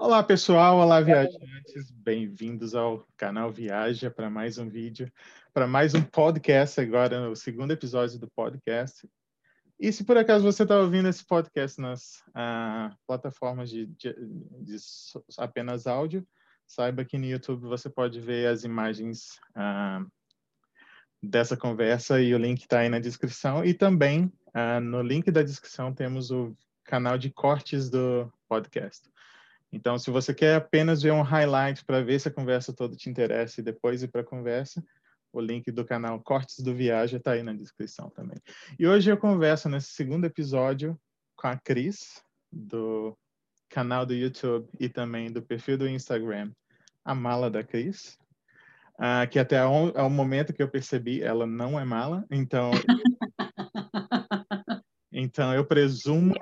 Olá pessoal, olá viajantes, bem-vindos ao canal Viaja para mais um vídeo, para mais um podcast agora, o segundo episódio do podcast. E se por acaso você está ouvindo esse podcast nas ah, plataformas de, de, de, apenas áudio, saiba que no YouTube você pode ver as imagens ah, dessa conversa e o link está aí na descrição. E também ah, no link da descrição temos o canal de cortes do podcast. Então, se você quer apenas ver um highlight para ver se a conversa toda te interessa e depois ir para a conversa, o link do canal Cortes do Viagem está aí na descrição também. E hoje eu converso nesse segundo episódio com a Cris, do canal do YouTube e também do perfil do Instagram, A Mala da Cris. Uh, que até ao, ao, momento que eu percebi, ela não é mala, então... então eu presumo... Que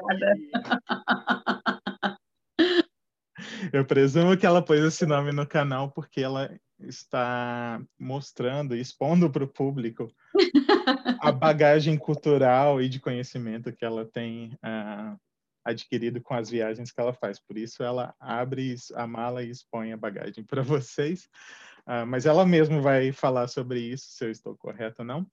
eu presumo que ela pôs esse nome no canal porque ela está mostrando, expondo para o público a bagagem cultural e de conhecimento que ela tem uh, adquirido com as viagens que ela faz. Por isso, ela abre a mala e expõe a bagagem para vocês. Uh, mas ela mesma vai falar sobre isso, se eu estou correto ou não.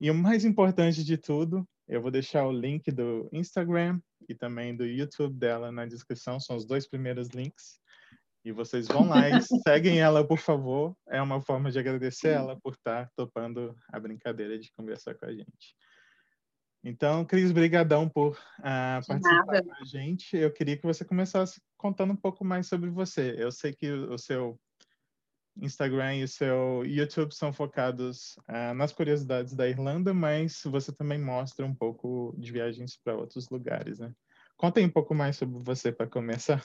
E o mais importante de tudo, eu vou deixar o link do Instagram e também do YouTube dela na descrição, são os dois primeiros links. E vocês vão lá e seguem ela, por favor. É uma forma de agradecer ela por estar topando a brincadeira de conversar com a gente. Então, Cris, brigadão por uh, participar com a gente. Eu queria que você começasse contando um pouco mais sobre você. Eu sei que o seu Instagram e o seu YouTube são focados uh, nas curiosidades da Irlanda, mas você também mostra um pouco de viagens para outros lugares, né? Conta aí um pouco mais sobre você para começar.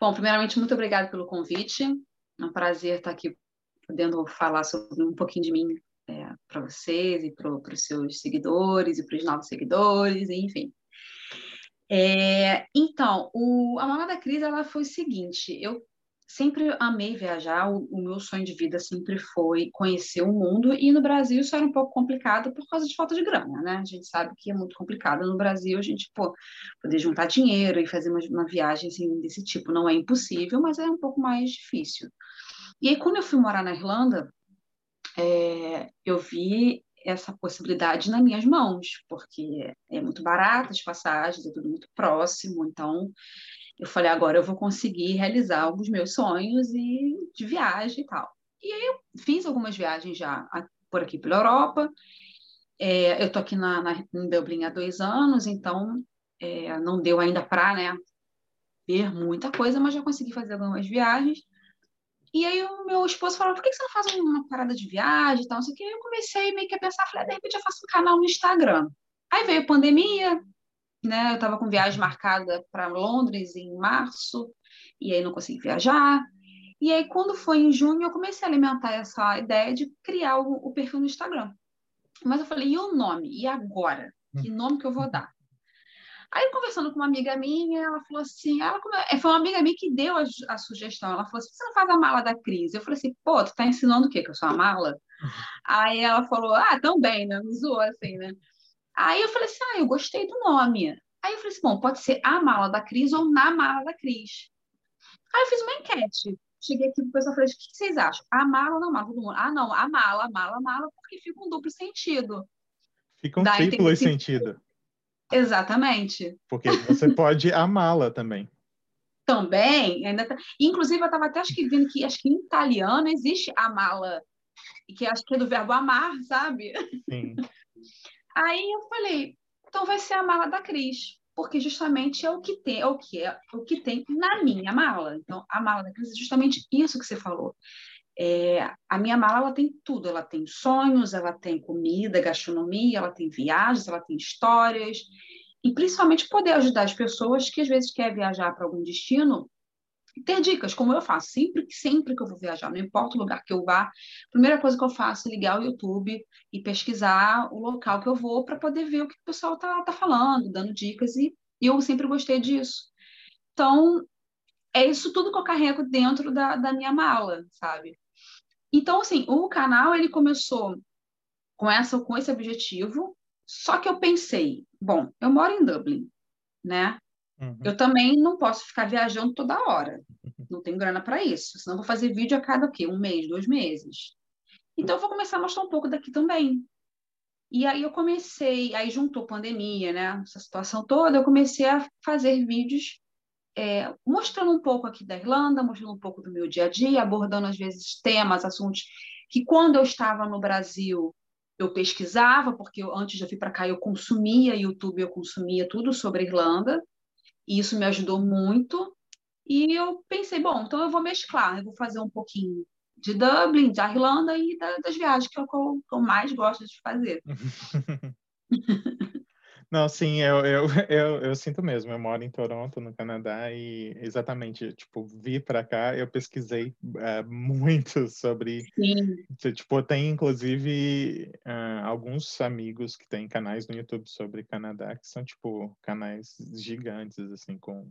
Bom, primeiramente, muito obrigada pelo convite. É um prazer estar aqui podendo falar sobre um pouquinho de mim é, para vocês e para os seus seguidores e para os novos seguidores, enfim. É, então, o, a Mama da Cris ela foi o seguinte: eu sempre amei viajar, o, o, meu sonho de vida sempre foi conhecer o mundo, e no Brasil isso era um pouco complicado por causa de falta de grana, né? A gente sabe que é muito complicado no Brasil, a gente, pô, poder juntar dinheiro e fazer uma, uma viagem assim, desse tipo não é impossível, mas é um pouco mais difícil. E aí, quando eu fui morar na Irlanda, é, eu vi essa possibilidade nas minhas mãos, porque é muito barato as passagens, é tudo muito próximo, então eu falei, agora eu vou conseguir realizar os meus sonhos e de viagem e tal. E aí eu fiz algumas viagens já por aqui pela Europa. É, eu estou aqui na, na, em Dublin há dois anos, então é, não deu ainda para né, ver muita coisa, mas já consegui fazer algumas viagens. E aí o meu esposo falou, por que você não faz uma parada de viagem e tal? Não sei o que. Eu comecei meio que a pensar, falei, ah, de repente eu faço um canal no Instagram. Aí veio a pandemia, né? Eu estava com viagem marcada para Londres em março, e aí não consegui viajar. E aí, quando foi em junho, eu comecei a alimentar essa ideia de criar o, o perfil no Instagram. Mas eu falei, e o nome? E agora? Que hum. nome que eu vou dar? Aí, conversando com uma amiga minha, ela falou assim: ela, é, foi uma amiga minha que deu a, a, sugestão. Ela falou assim: você não faz a mala da crise? Eu falei assim: pô, tu tá ensinando o quê? Que eu sou a mala? Uhum. Aí ela falou: ah, também, né? Me zoou assim, né? Aí eu falei assim, ah, eu gostei do nome. Aí eu falei assim, bom, pode ser a mala da Cris ou na mala da Cris. Aí eu fiz uma enquete. Cheguei aqui pro pessoal e falei, o que vocês acham? A mala ou não mala? Todo mundo, ah, não, a mala, a mala, a mala, porque fica um duplo sentido. Fica um Daí triplo sentido. Exatamente. Porque você pode amá-la também. Também, ainda tá... inclusive eu estava até acho que vendo que acho que em italiano existe a mala, que acho que é do verbo amar, sabe? Sim. Aí eu falei, então vai ser a mala da Cris, porque justamente é o que tem, é o que é o que tem na minha mala. Então a mala da Cris é justamente isso que você falou. É, a minha mala ela tem tudo, ela tem sonhos, ela tem comida, gastronomia, ela tem viagens, ela tem histórias e principalmente poder ajudar as pessoas que às vezes querem viajar para algum destino ter dicas, como eu faço. Sempre que sempre que eu vou viajar, não importa o lugar que eu vá, a primeira coisa que eu faço é ligar o YouTube e pesquisar o local que eu vou para poder ver o que o pessoal tá, tá falando, dando dicas, e, e eu sempre gostei disso. Então, é isso tudo que eu carrego dentro da, da minha mala, sabe? Então, assim, o canal, ele começou com, essa, com esse objetivo, só que eu pensei, bom, eu moro em Dublin, né? Uhum. Eu também não posso ficar viajando toda hora. Não tenho grana para isso. Senão vou fazer vídeo a cada o quê? Um mês, dois meses. Então eu vou começar a mostrar um pouco daqui também. E aí eu comecei, aí juntou pandemia, né? Essa situação toda, eu comecei a fazer vídeos é, mostrando um pouco aqui da Irlanda, mostrando um pouco do meu dia a dia, abordando às vezes temas, assuntos que quando eu estava no Brasil eu pesquisava, porque eu, antes de eu vir para cá eu consumia YouTube, eu consumia tudo sobre a Irlanda, e isso me ajudou muito. E eu pensei, bom, então eu vou mesclar, eu vou fazer um pouquinho de Dublin, da Irlanda e da, das viagens que eu, que eu mais gosto de fazer. Não, sim, eu, eu, eu, eu, sinto mesmo. Eu moro em Toronto, no Canadá, e exatamente, tipo, vi para cá, eu pesquisei uh, muito sobre. Sim. Tipo, tem inclusive uh, alguns amigos que têm canais no YouTube sobre Canadá, que são, tipo, canais gigantes, assim, com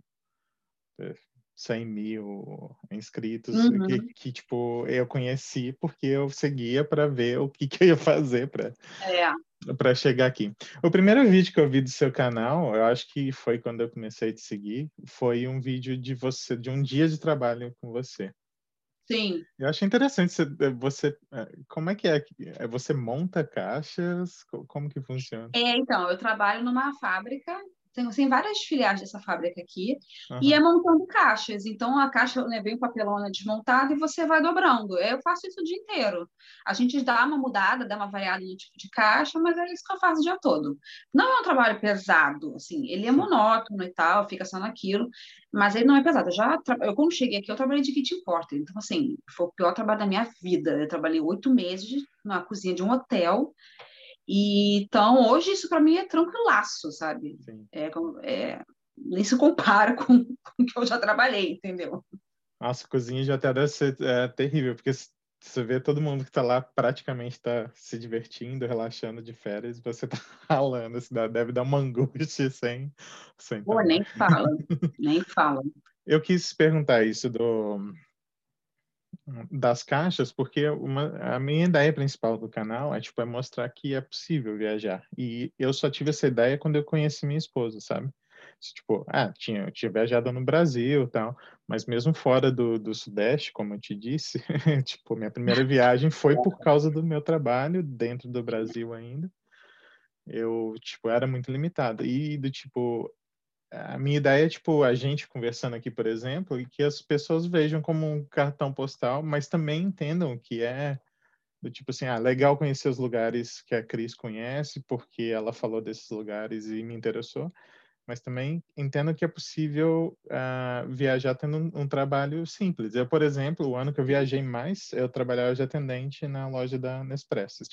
100 mil inscritos, uhum. que, que, tipo, eu conheci porque eu seguia para ver o que, que eu ia fazer para é. chegar aqui. O primeiro vídeo que eu vi do seu canal, eu acho que foi quando eu comecei a te seguir, foi um vídeo de você, de um dia de trabalho com você. Sim. Eu achei interessante você, você, como é que é? Você monta caixas? Como que funciona? É, então, eu trabalho numa fábrica tem, tem várias filiais dessa fábrica aqui, uhum. e é montando caixas. Então, a caixa né, vem o papelão desmontado e você vai dobrando. Eu faço isso o dia inteiro. A gente dá uma mudada, dá uma variada no tipo de caixa, mas é isso que eu faço o dia todo. Não é um trabalho pesado, assim, ele é monótono e tal, fica só naquilo, mas ele não é pesado. Eu, já eu quando cheguei aqui, eu trabalhei de kitchen porter. Então, assim, foi o pior trabalho da minha vida. Eu trabalhei oito meses na cozinha de um hotel, e, então, hoje isso para mim é tranquilaço, sabe? É, é, nem se compara com, com o que eu já trabalhei, entendeu? Nossa, cozinha já até deve ser é, terrível, porque você vê todo mundo que está lá praticamente está se divertindo, relaxando de férias, você está ralando, isso deve dar uma angústia sem... sem Pô, nem fala, nem fala. Eu quis perguntar isso do, das caixas, porque uma, a minha ideia principal do canal é, tipo, é mostrar que é possível viajar. E eu só tive essa ideia quando eu conheci minha esposa, sabe? Tipo, ah, tinha, tinha viajado no Brasil tal, mas mesmo fora do, do Sudeste, como eu te disse, tipo, minha primeira viagem foi por causa do meu trabalho dentro do Brasil ainda. Eu, tipo, era muito limitado. E do tipo, a minha ideia é, tipo, a gente conversando aqui, por exemplo, e que as pessoas vejam como um cartão postal, mas também entendam que é do tipo assim, ah, legal conhecer os lugares que a Cris conhece, porque ela falou desses lugares e me interessou, mas também entendo que é possível uh, viajar tendo um, um, trabalho simples. Eu, por exemplo, o ano que eu viajei mais, eu trabalhava de atendente na loja da Nespresso.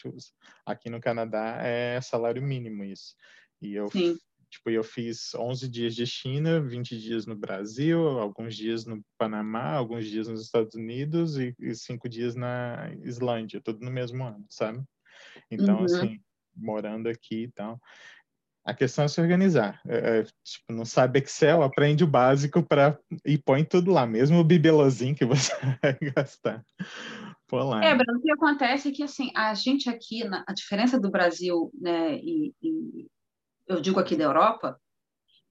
Aqui no Canadá é salário mínimo isso. E eu Sim. Tipo, eu fiz 11 dias de China, 20 dias no Brasil, alguns dias no Panamá, alguns dias nos Estados Unidos e, e cinco dias na Islândia, tudo no mesmo ano, sabe? Então, uhum. assim, morando aqui e tal. A questão é se organizar. É, é tipo, não sabe Excel, aprende o básico para e põe tudo lá, mesmo o bibelozinho que você vai gastar. Pô lá. É, Bruno, o que acontece é que assim, a gente aqui, na, a diferença do Brasil né, e, e eu digo aqui da Europa,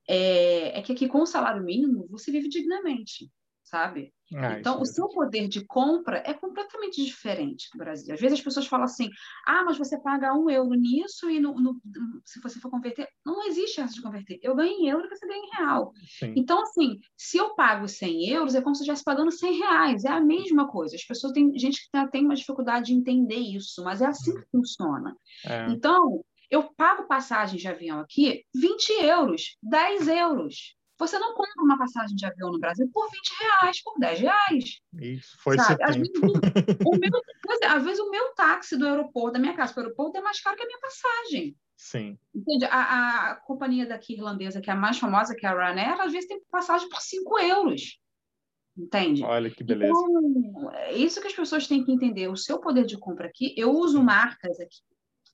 é, é que aqui com o salário mínimo você vive dignamente, sabe? Ah, então, o é seu poder de compra é completamente diferente do Brasil. Às vezes as pessoas falam assim: ah, mas você paga um euro nisso e no, no, se você for converter. Não existe essa de converter. Eu ganho em euro e você ganha em real. Sim. Então, assim, se eu pago 100 euros, é como se eu estivesse pagando 100 reais. É a mesma coisa. As pessoas têm gente que tem uma dificuldade de entender isso, mas é assim que funciona. É. Então, eu pago passagem de avião aqui 20 euros, 10 euros. Você não compra uma passagem de avião no Brasil por 20 reais, por 10 reais. Isso, foi sabe? Às vezes, o meu, é, às vezes o meu táxi do aeroporto, da minha casa para o aeroporto, é mais caro que a minha passagem. Sim. Entende? A, a companhia daqui irlandesa, que é a mais famosa, que é a Ryanair, às vezes tem passagem por 5 euros. Entende? Olha que beleza. Então, é isso que as pessoas têm que entender. O seu poder de compra aqui, eu uso marcas aqui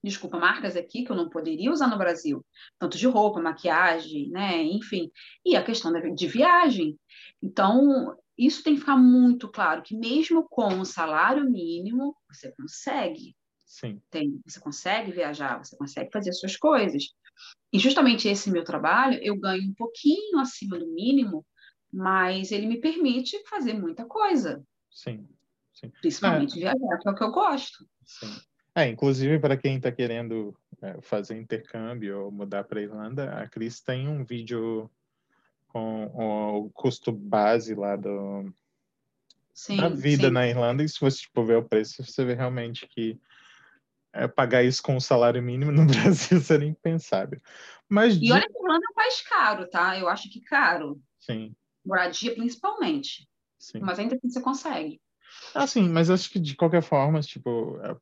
desculpa, marcas aqui que eu não poderia usar no Brasil, tanto de roupa, maquiagem, né, enfim, e a questão de viagem. Então, isso tem que ficar muito claro, que mesmo com o salário mínimo, você consegue. Sim. Tem, você consegue viajar, você consegue fazer suas coisas. E justamente esse meu trabalho, eu ganho um pouquinho acima do mínimo, mas ele me permite fazer muita coisa. Sim. sim. Principalmente é. viajar, que é o que eu gosto. Sim. É, inclusive para quem está querendo é, fazer intercâmbio ou mudar para Irlanda, a Cris tem um vídeo com o custo base lá do, sim, da vida sim. na Irlanda, e se você tipo, ver o preço, você vê realmente que é, pagar isso com o salário mínimo no Brasil seria impensável. Mas e olha que a Irlanda faz caro, tá? Eu acho que caro. Sim. Moradia, principalmente. Sim. Mas ainda assim você consegue. Ah, sim, mas acho que de qualquer forma, tipo, é,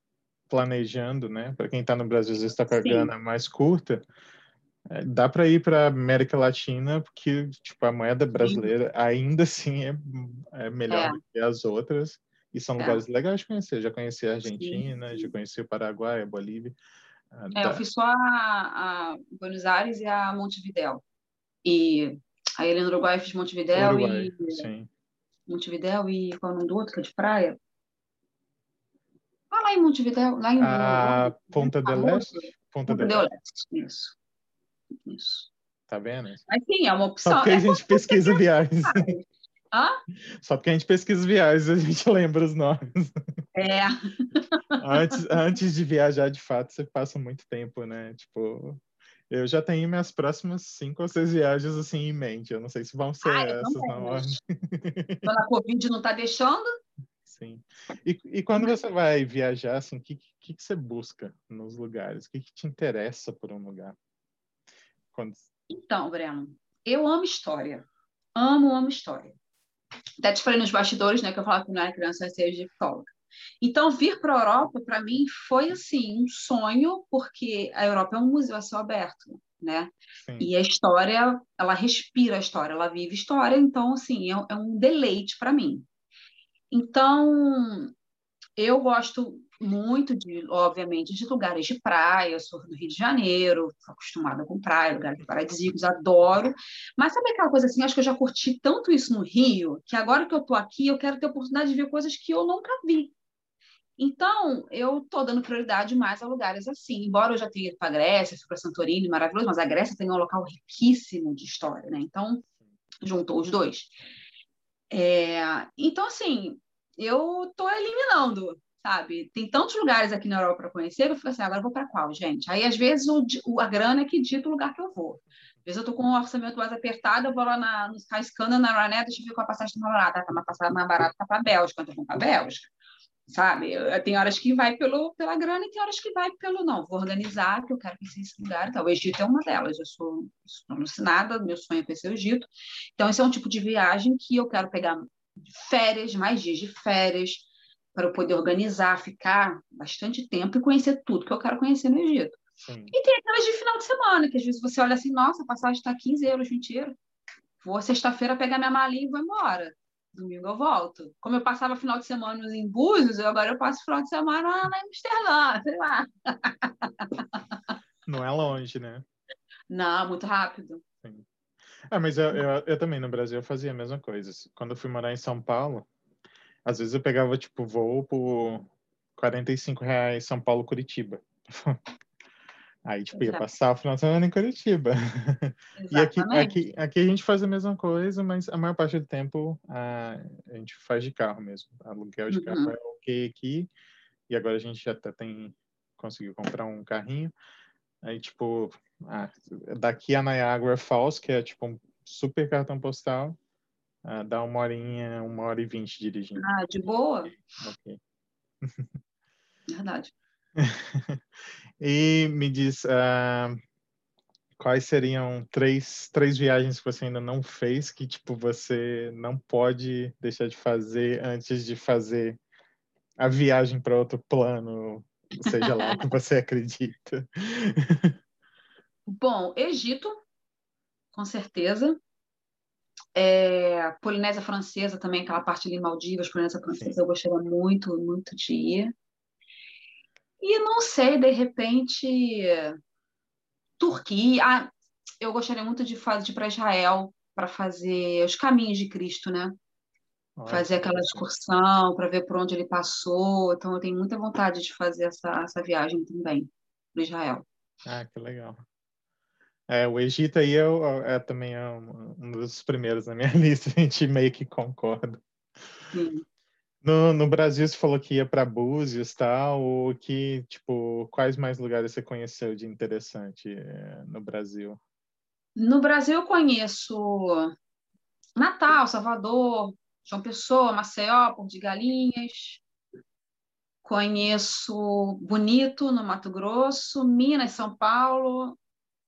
planejando, né? Para quem está no Brasil, às vezes está com a grana mais curta, é, dá para ir para América Latina, porque tipo, a moeda brasileira Sim. ainda assim é, é melhor é. do que as outras. E são é. lugares legais de conhecer. Já conheci a Argentina, Sim. já conheci o Paraguai, a Bolívia. É, eu fiz só a, a, Buenos Aires e a Montevidéu. E aí ali no Uruguai eu fiz Montevidéu Uruguai, e... Sim. Montevidéu e qual é o nome do outro, que é de praia? Lá em Montevidéu, lá em... A Ponta del Leste? Ponta, Ponta del Leste, isso. Isso. Tá vendo? Mas sim, é uma opção. Só porque é a gente pesquisa viagens. Hã? Só porque a gente pesquisa viagens, a gente lembra os nomes. É. antes, antes de viajar, de fato, você passa muito tempo, né? Tipo, eu já tenho minhas próximas cinco ou seis viagens assim em mente. Eu não sei se vão ser ah, essas na ordem. Quando a Covid não está deixando? Sim. E, e quando você vai viajar, assim, o que, que, que, você busca nos lugares? O que, que te interessa por um lugar? Quando... Então, Breno, eu amo história. Amo, amo história. Até te falei nos bastidores, né, que eu falava que não era criança, eu ser egiptóloga. Então, vir para a Europa, para mim, foi, assim, um sonho, porque a Europa é um museu a céu aberto, né? Sim. E a história, ela respira a história, ela vive história, então, assim, é, é um deleite para mim. Então, eu gosto muito de, obviamente, de lugares de praia. Eu sou do Rio de Janeiro, sou acostumada com praia, lugares paradisíacos, adoro. Mas sabe aquela coisa assim? Acho que eu já curti tanto isso no Rio, que agora que eu estou aqui, eu quero ter a oportunidade de ver coisas que eu nunca vi. Então, eu estou dando prioridade mais a lugares assim. Embora eu já tenha ido para a Grécia, fui para Santorini, maravilhoso, mas a Grécia tem um local riquíssimo de história, né? Então, juntou os dois. É... Então, assim, eu estou eliminando sabe? Tem tantos lugares aqui na Europa para conhecer, eu fico assim, agora eu vou para qual, gente? Aí, às vezes, o, o, a grana é que dita o lugar que eu vou. Às vezes eu tô com um orçamento mais apertado, eu vou lá na, no Skyscanner, na Ryanair, deixa eu ver qual a passagem tá mais barata. Tá uma passagem mais barata tá para a Bélgica, então eu vou para a Bélgica. Sabe? Tem horas que vai pelo, pela grana e tem horas que vai pelo não. Vou organizar, que eu quero conhecer esse lugar. Então, o Egito é uma delas. Eu sou, sou alucinada, meu sonho é conhecer o Egito. Então, esse é um tipo de viagem que eu quero pegar férias, mais dias de férias, para eu poder organizar, ficar bastante tempo e conhecer tudo que eu quero conhecer no Egito. Sim. E tem aquelas de final de semana, que às vezes você olha assim, nossa, a passagem está 15 euros, 20 euros. Vou sexta-feira pegar minha malinha e vou embora. Domingo eu volto. Como eu passava final de semana em Búzios, agora eu passo final de semana em Amsterdã, sei lá. Não é longe, né? Não, muito rápido. Sim. Ah, mas eu, eu, eu, também no Brasil eu fazia a mesma coisa. Quando eu fui morar em São Paulo, às vezes eu pegava, tipo, voo por 45 reais São Paulo, Curitiba. Aí, tipo, ia passar o final de semana em Curitiba. E aqui, aqui, aqui a gente faz a mesma coisa, mas a maior parte do tempo a, a gente faz de carro mesmo. Aluguel de uhum. carro é ok aqui. E agora a gente já até tem conseguiu comprar um carrinho. Aí, tipo, ah, daqui a Niagara Falls, que é tipo um super cartão postal, ah, dá uma horinha, uma hora e vinte dirigindo. Ah, de boa? Ok. Verdade. e me diz, uh, quais seriam três, três viagens que você ainda não fez que, tipo, você não pode deixar de fazer antes de fazer a viagem para outro plano, seja lá o que você acredita? Bom, Egito, com certeza. É, Polinésia Francesa também, aquela parte ali, Maldivas, Polinésia Francesa, Sim. eu gostaria muito, muito de ir. E não sei, de repente, Turquia. Ah, eu gostaria muito de fazer de ir para Israel para fazer os caminhos de Cristo, né? fazer aquela excursão para ver por onde ele passou. Então, eu tenho muita vontade de fazer essa, essa viagem também para Israel. Ah, que legal. É, o Egito aí é, é também é um, um, dos primeiros na minha lista, a gente meio que concorda. Sim. No, no Brasil, você falou que ia para Búzios, tal, ou que, tipo, quais mais lugares você conheceu de interessante é, no Brasil? No Brasil, eu conheço Natal, Salvador, João Pessoa, Maceió, Porto de Galinhas. Conheço Bonito, no Mato Grosso, Minas, São Paulo,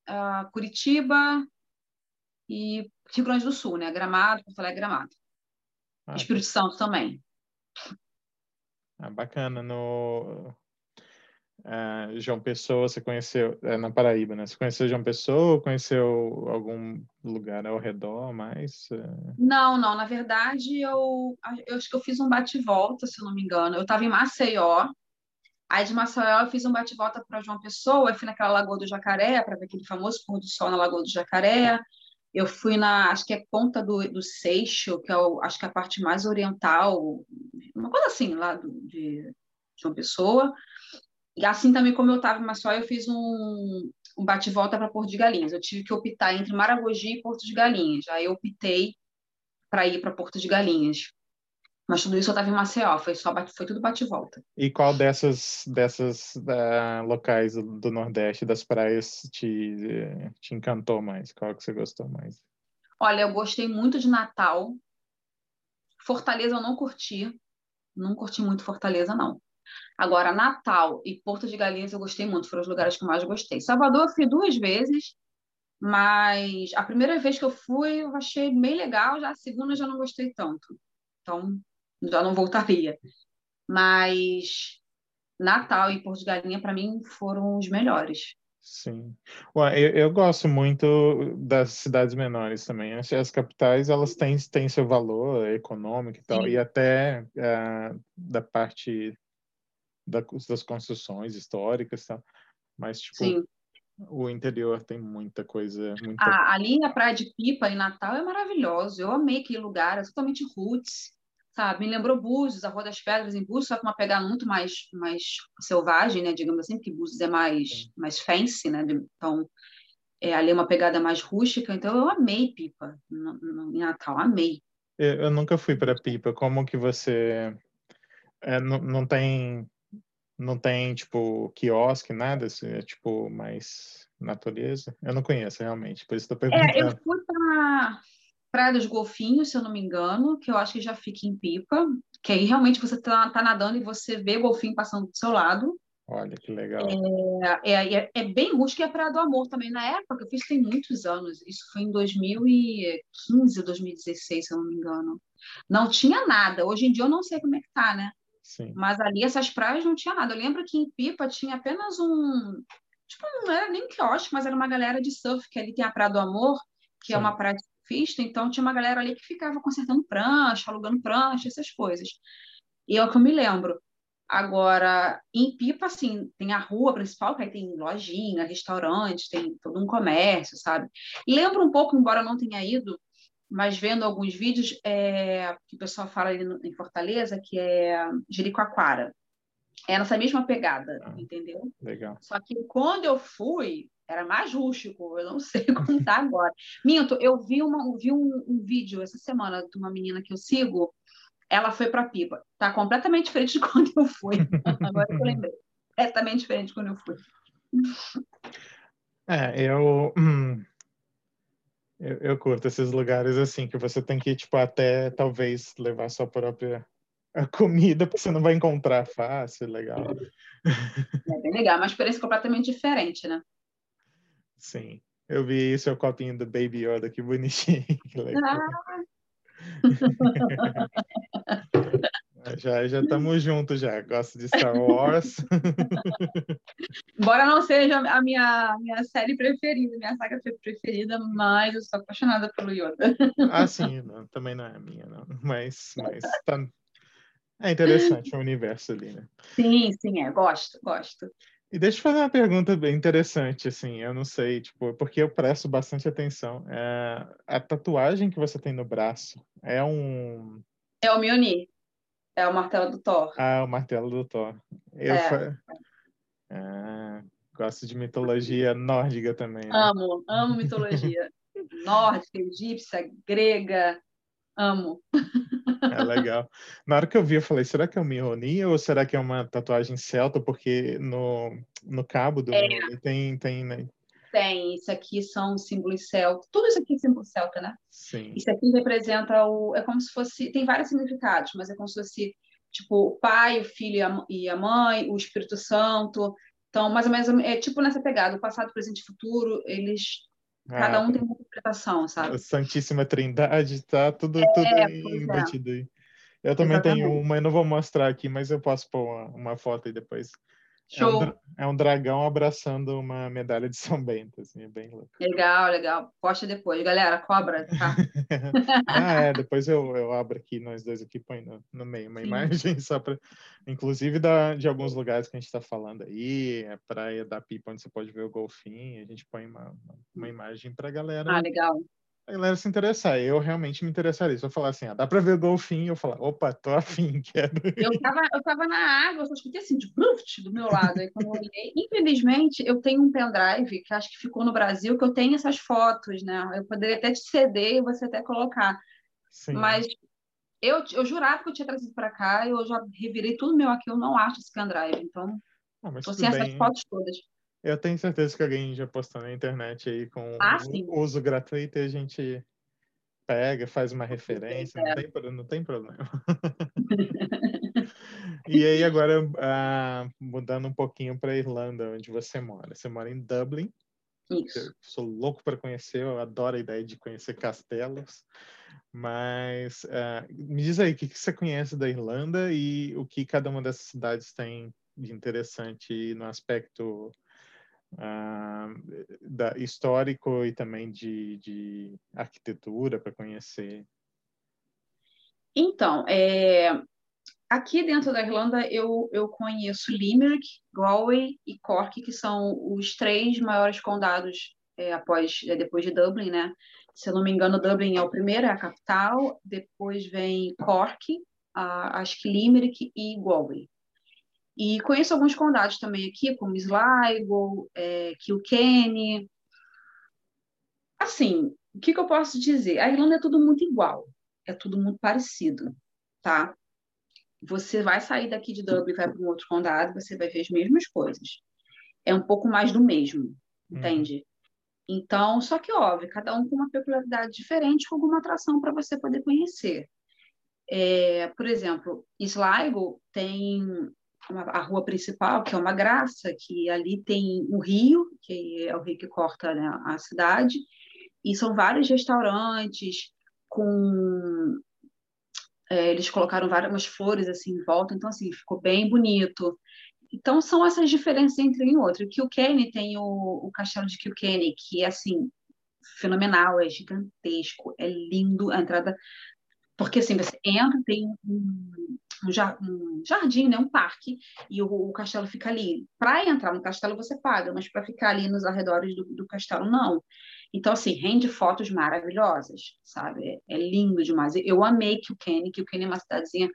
uh, Curitiba e Rio Grande do Sul, né? Gramado, Porto Alegre, Gramado. Ah, Espírito Santo também. Ah, bacana. No uh, João Pessoa, você conheceu, é, na Paraíba, né? Você conheceu João Pessoa ou conheceu algum lugar ao redor mais? Uh... Não, não. Na verdade, eu, eu acho que eu fiz um bate-volta, se eu não me engano. Eu estava em Maceió, Aí de Maceió eu fiz um bate-volta para João Pessoa, eu fui naquela Lagoa do Jacaré, para ver aquele famoso pôr do sol na Lagoa do Jacaré. Eu fui na, acho que é Ponta do, do Seixo, que é o, acho que é a parte mais oriental, uma coisa assim, lá do, de João Pessoa. E assim também como eu estava em Maceió, eu fiz um, um bate-volta para Porto de Galinhas. Eu tive que optar entre Maragogi e Porto de Galinhas. Aí eu optei para ir para Porto de Galinhas. Mas tudo isso eu estava em Maceió, foi, só, foi tudo bate-volta. E qual dessas, dessas uh, locais do Nordeste, das praias, te, te encantou mais? Qual que você gostou mais? Olha, eu gostei muito de Natal. Fortaleza eu não curti. Não curti muito Fortaleza, não. Agora, Natal e Porto de Galinhas eu gostei muito, foram os lugares que eu mais gostei. Salvador eu fui duas vezes, mas a primeira vez que eu fui eu achei bem legal, já a segunda eu já não gostei tanto. Então, já não voltaria. Mas Natal e Porto de Galinha, para mim, foram os melhores. Sim. Ué, eu, eu, gosto muito das cidades menores também. As, as capitais, elas têm, têm seu valor econômico e tal, Sim. e até uh, da parte da, das construções históricas e tal. Mas, tipo, Sim. o interior tem muita coisa. Muita... Ah, ali a Praia de Pipa, em Natal, é maravilhoso. Eu amei aquele lugar, é totalmente roots sabe? Me lembrou Búzios, a Rua das Pedras em Búzios, só que uma pegada muito mais, mais selvagem, né? Digamos assim, porque Búzios é mais, mais fancy, né? Então, é, ali é uma pegada mais rústica. Então, eu amei Pipa no, no, em Natal, amei. Eu, eu nunca fui para Pipa. Como que você... É, não, não tem... Não tem, tipo, quiosque, nada? Assim, é, tipo, mais natureza? Eu não conheço, realmente, por isso estou perguntando. É, eu fui para Praia dos Golfinhos, se eu não me engano, que eu acho que já fica em Pipa, que aí realmente você está tá nadando e você vê o golfinho passando do seu lado. Olha que legal. É, é, é, é bem rústico e é Praia do Amor também. Na época que eu fiz tem muitos anos, isso foi em 2015, 2016, se eu não me engano. Não tinha nada. Hoje em dia eu não sei como é que tá, né? Sim. Mas ali essas praias não tinha nada. Eu lembro que em Pipa tinha apenas um. Tipo, não era nem quiosque, mas era uma galera de surf, que ali tem a Praia do Amor, que Sim. é uma praia de surfista, então tinha uma galera ali que ficava consertando prancha, alugando prancha, essas coisas. E é o que eu me lembro. Agora, em Pipa, assim, tem a rua principal, que aí tem lojinha, restaurante, tem todo um comércio, sabe? Lembro um pouco, embora eu não tenha ido, mas vendo alguns vídeos, é, que o pessoal fala ali no, em Fortaleza, que é Jericoacoara. É nessa mesma pegada, ah, entendeu? Legal. Só que quando eu fui, era mais rústico, eu não sei como está agora. Minto, eu vi, uma, vi um, um, vídeo essa semana de uma menina que eu sigo, ela foi para Pipa. Tá completamente diferente de quando eu fui. agora que eu lembrei. Completamente diferente de quando eu fui. É, eu, hum, eu, eu curto esses lugares assim, que você tem que, tipo, até talvez levar sua própria comida, porque você não vai encontrar fácil, legal. É bem legal, uma experiência completamente diferente, né? Sim. Eu vi seu copinho do Baby Yoda, que bonitinho. Que legal. já já estamos juntos já. Gosto de Star Wars. Embora não seja a minha, minha série preferida, minha saga preferida, mas eu sou apaixonada pelo Yoda. ah, sim, não, também não é a minha, não. Mas, mas tá... é interessante o universo ali, né? Sim, sim, é. Gosto, gosto. E deixa eu fazer uma pergunta bem interessante, assim, eu não sei, tipo, porque eu presto bastante atenção. É, a tatuagem que você tem no braço é um... É o Mjolnir, é o martelo do Thor. Ah, o martelo do Thor. Eu é. Fa... Ah, Gosto de mitologia nórdica também. Né? Amo, amo mitologia. nórdica, egípcia, grega, amo. É legal. Na hora que eu vi, eu falei, será que é o Mihoni ou será que é uma tatuagem celta? Porque no, no cabo do é. Tem, tem, né? Tem, isso aqui são símbolos celta. Tudo isso aqui é símbolo celta, né? Sim. Isso aqui representa o. É como se fosse. Tem vários significados, mas é como se fosse tipo o pai, o filho e a, e a mãe, o Espírito Santo. Então, mais ou menos, é tipo nessa pegada, o passado, presente e futuro, eles Cada ah, um tem uma interpretação, sabe? A Santíssima Trindade, tá tudo, é, tudo é. embutido aí. Eu também Exatamente. tenho uma, eu não vou mostrar aqui, mas eu posso pôr uma, uma foto aí depois. Show. É um, é um, dragão abraçando uma medalha de São Bento, assim, é bem louco. Legal, legal. Posta depois, galera, cobra, tá? ah, é, depois eu, eu abro aqui, nós dois aqui, põe no, no meio uma Sim. imagem só para, inclusive da, de alguns lugares que a gente está falando aí, a praia da Pipa, onde você pode ver o golfinho, a gente põe uma, uma imagem para a galera. Ah, legal a galera se interessar. Eu realmente me interessaria. Se eu falar assim, ah, dá para ver golfinho, eu falar, opa, tô afim, quero. Eu tava, eu tava na água, eu só escutei assim, de bruft do meu lado. Aí quando eu olhei, infelizmente, eu tenho um pendrive que acho que ficou no Brasil, que eu tenho essas fotos, né? Eu poderia até te ceder e você até colocar. Sim. Mas eu, eu jurava que eu tinha trazido para cá, eu já revirei tudo meu aqui, eu não acho esse pendrive. Então, ah, tô sem bem. essas fotos todas. Eu tenho certeza que alguém já postou na internet aí com ah, uso gratuito e a gente pega, faz uma referência, não tem, não tem problema. e aí agora, uh, mudando um pouquinho para Irlanda, onde você mora. Você mora em Dublin. Isso. Sou louco para conhecer, eu adoro a ideia de conhecer castelos. Mas uh, me diz aí, o que, que você conhece da Irlanda e o que cada uma dessas cidades tem de interessante no aspecto uh, da, histórico e também de, de arquitetura para conhecer? Então, é, aqui dentro da Irlanda eu, eu conheço Limerick, Galway e Cork, que são os três maiores condados é, após é, depois de Dublin, né? Se eu não me engano, Dublin é o primeiro, é a capital. Depois vem Cork, a, acho que Limerick e Galway. E conheço alguns condados também aqui, como Sligo, é, Kilkenny. Assim, o que, que eu posso dizer? A Irlanda é tudo muito igual, é tudo muito parecido, tá? Você vai sair daqui de Dublin e vai para um outro condado, você vai ver as mesmas coisas. É um pouco mais do mesmo, hum. entende? Então, só que óbvio, cada um com uma peculiaridade diferente, com alguma atração para você poder conhecer. É, por exemplo, Sligo tem a rua principal, que é uma graça, que ali tem o rio, que é o rio que corta né, a cidade, e são vários restaurantes com é, eles colocaram várias flores assim em volta, então assim ficou bem bonito. Então são essas diferenças entre um e outro. O Kilkenny tem o, o castelo de Kilkenny, que é assim fenomenal, é gigantesco, é lindo a entrada, porque assim você entra tem um, um, jardim, né, um parque, e o, o castelo fica ali. Para entrar no castelo você paga, mas para ficar ali nos arredores do, do, castelo, não. Então, assim, rende fotos maravilhosas, sabe? É, é lindo demais. Eu amei Kilkenny, Kilkenny é uma cidadezinha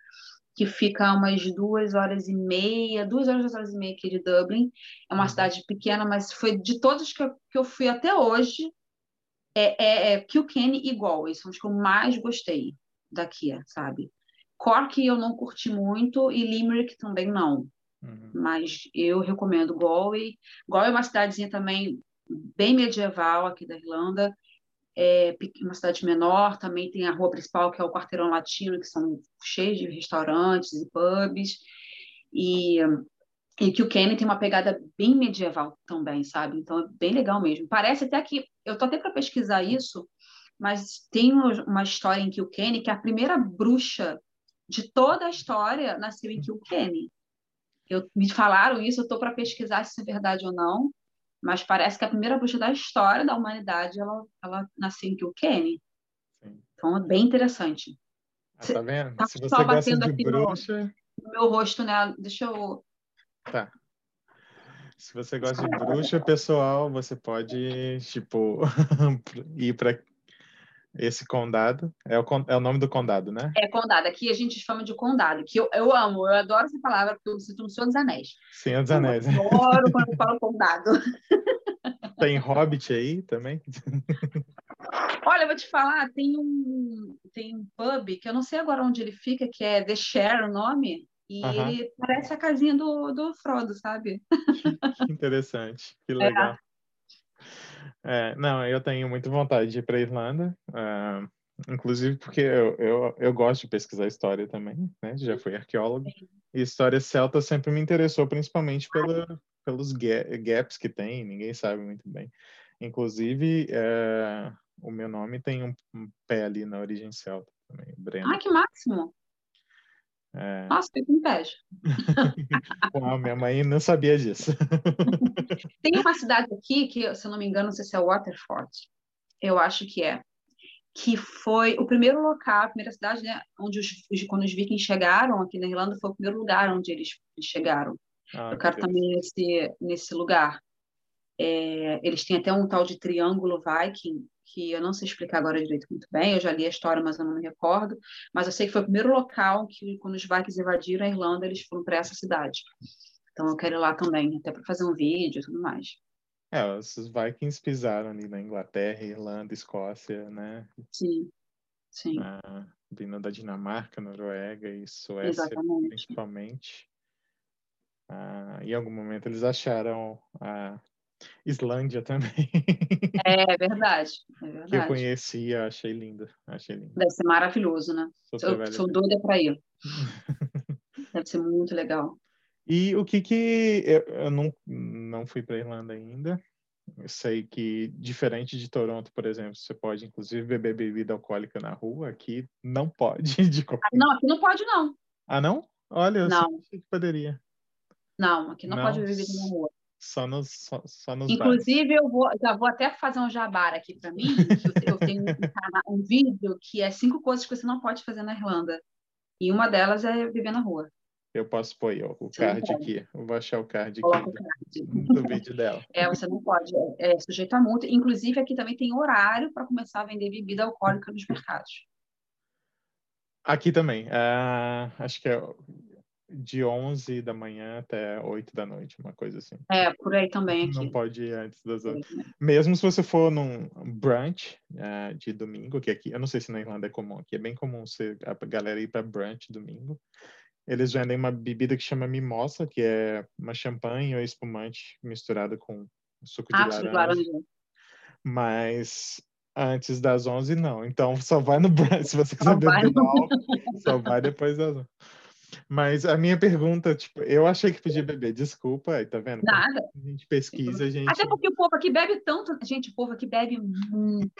que fica umas duas horas e meia, duas horas, duas horas e meia aqui de Dublin. É uma uhum. cidade pequena, mas foi de todas que eu, que eu fui até hoje, é, é, é Kilkenny igual. Esses são os que eu mais gostei daqui, sabe? Cork eu não curti muito e Limerick também não. Uhum. Mas eu recomendo Galway. Galway é uma cidadezinha também bem medieval aqui da Irlanda. É uma cidade menor, também tem a rua principal, que é o Quarteirão Latino, que são cheios de restaurantes e pubs. E, e que o Kenny tem uma pegada bem medieval também, sabe? Então é bem legal mesmo. Parece até que. Eu tô até para pesquisar isso, mas tem uma história em Kilkenny que é a primeira bruxa de toda a história nasceu em Kilkenny. Eu, me falaram isso, eu estou para pesquisar se isso é verdade ou não, mas parece que a primeira bruxa da história da humanidade ela, ela nasceu em Kilkenny. Sim. Então é bem interessante. Ah, tá vendo? Tá se você gosta de bruxa... No, no meu rosto, né? Deixa eu... Tá. Se você gosta de bruxa, pessoal, você pode, tipo, ir para Esse condado é o, é o nome do condado, né? É condado. Aqui a gente chama de condado, que eu, eu amo, eu adoro essa palavra, porque eu sinto no Senhor dos Anéis. Senhor dos Anéis. Eu adoro quando eu falo condado. Tem Hobbit aí também? Olha, eu vou te falar, tem um, tem um pub que eu não sei agora onde ele fica, que é The Share o nome, e uh -huh. ele parece a casinha do, do Frodo, sabe? Que interessante, que legal. É. É, não, eu tenho muita vontade de ir para a Irlanda, uh, inclusive porque eu, eu, eu gosto de pesquisar história também, né? Já fui arqueólogo. E história celta sempre me interessou, principalmente pela, pelos gaps que tem, ninguém sabe muito bem. Inclusive, é, o meu nome tem um, um, pé ali na origem celta também, Breno. Ah, que máximo! É... Nossa, com inveja. Uau, minha mãe não sabia disso. Tem uma cidade aqui que, se eu não me engano, não sei se é Waterford, eu acho que é, que foi o primeiro local, a primeira cidade, né, onde os, quando os vikings chegaram aqui na Irlanda, foi o primeiro lugar onde eles, chegaram. Ah, eu quero também nesse, nesse lugar. É, eles têm até um tal de triângulo viking, que eu não sei explicar agora direito muito bem, eu já li a história, mas eu não me recordo, mas eu sei que foi o primeiro local que, quando os Vikings invadiram a Irlanda, eles foram para essa cidade. Então eu quero ir lá também, até para fazer um vídeo e tudo mais. É, os Vikings pisaram ali na Inglaterra, Irlanda, Escócia, né? Sim, sim. Ah, vindo da Dinamarca, Noruega e Suécia, Exatamente. principalmente. Ah, em algum momento eles acharam a Islândia também. É verdade, é verdade. Que eu conhecia, achei lindo, achei lindo. Deve ser maravilhoso, né? Sou eu sou doida para ir. Deve ser muito legal. E o que que eu, eu não não fui para Irlanda ainda. Eu sei que diferente de Toronto, por exemplo, você pode inclusive beber bebida alcoólica na rua. Aqui não pode de qualquer. Não, aqui não pode não. Ah não? Olha, eu não. que poderia. Não, aqui não, não, pode beber bebida na rua. Só nos, só, só nos Inclusive, eu vou, já vou até fazer um jabar aqui para mim. eu, eu tenho um, um, vídeo que é cinco coisas que você não pode fazer na Irlanda. E uma delas é viver na rua. Eu posso pôr ó, o card aqui. Eu vou achar o card aqui do, do, vídeo dela. É, você não pode. É, é sujeito a multa. Inclusive, aqui também tem horário para começar a vender bebida alcoólica nos mercados. Aqui também. Uh, acho que é de 11 da manhã até 8 da noite, uma coisa assim. É, por aí também aqui. Não pode ir antes das 8. Mesmo se você for num brunch uh, de domingo, que aqui, eu não sei se na Irlanda é comum, aqui é bem comum você, a galera ir para brunch domingo. Eles vendem uma bebida que chama mimosa, que é uma champanhe ou espumante misturado com suco de ah, laranja. laranja. Mas antes das 11 não. Então só vai no brunch se você quiser beber álcool, só vai depois das 11. Mas a minha pergunta, tipo, eu achei que podia beber, desculpa, aí tá vendo? Nada. A gente pesquisa, a gente. Até porque o povo aqui bebe tanto, gente, o povo aqui bebe muito,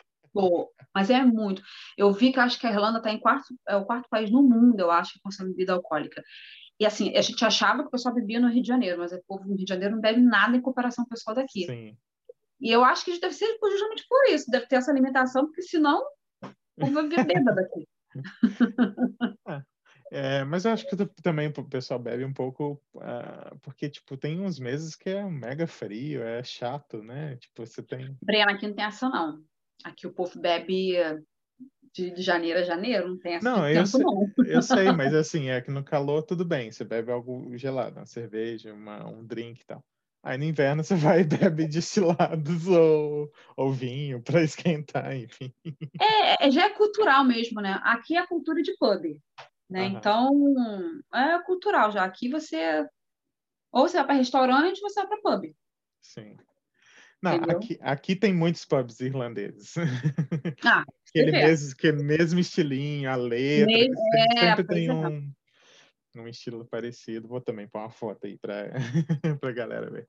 mas é muito. Eu vi que acho que a Irlanda está em quarto, é o quarto país no mundo, eu acho, que consome bebida alcoólica. E assim, a gente achava que o pessoal bebia no Rio de Janeiro, mas o povo no Rio de Janeiro não bebe nada em comparação ao pessoal daqui. Sim. E eu acho que deve ser justamente por isso, deve ter essa alimentação, porque senão o povo vai beber bêbado aqui. É. Mas eu acho que também o pessoal bebe um pouco, uh, porque, tipo, tem uns meses que é mega frio, é chato, né? Tipo, você tem... Brena, aqui não tem essa, não. Aqui o povo bebe de, de janeiro a janeiro, não tem essa Não, eu, sei, não. eu sei, mas assim, é que no calor tudo bem, você bebe algo gelado, uma cerveja, uma, um drink e tal. Aí no inverno você vai e bebe destilados ou, ou vinho para esquentar, enfim. É, é, já é cultural mesmo, né? Aqui é a cultura de pub. Né? Uhum. Então, é cultural já. Aqui você ou você vai para restaurante ou você vai para pub. Sim. Não, aqui, aqui tem muitos pubs irlandeses. Ah, aquele, mesmo, aquele mesmo estilinho, a letra, Me... sempre, é, sempre tem é. um, um estilo parecido. Vou também pôr uma foto aí para a galera ver.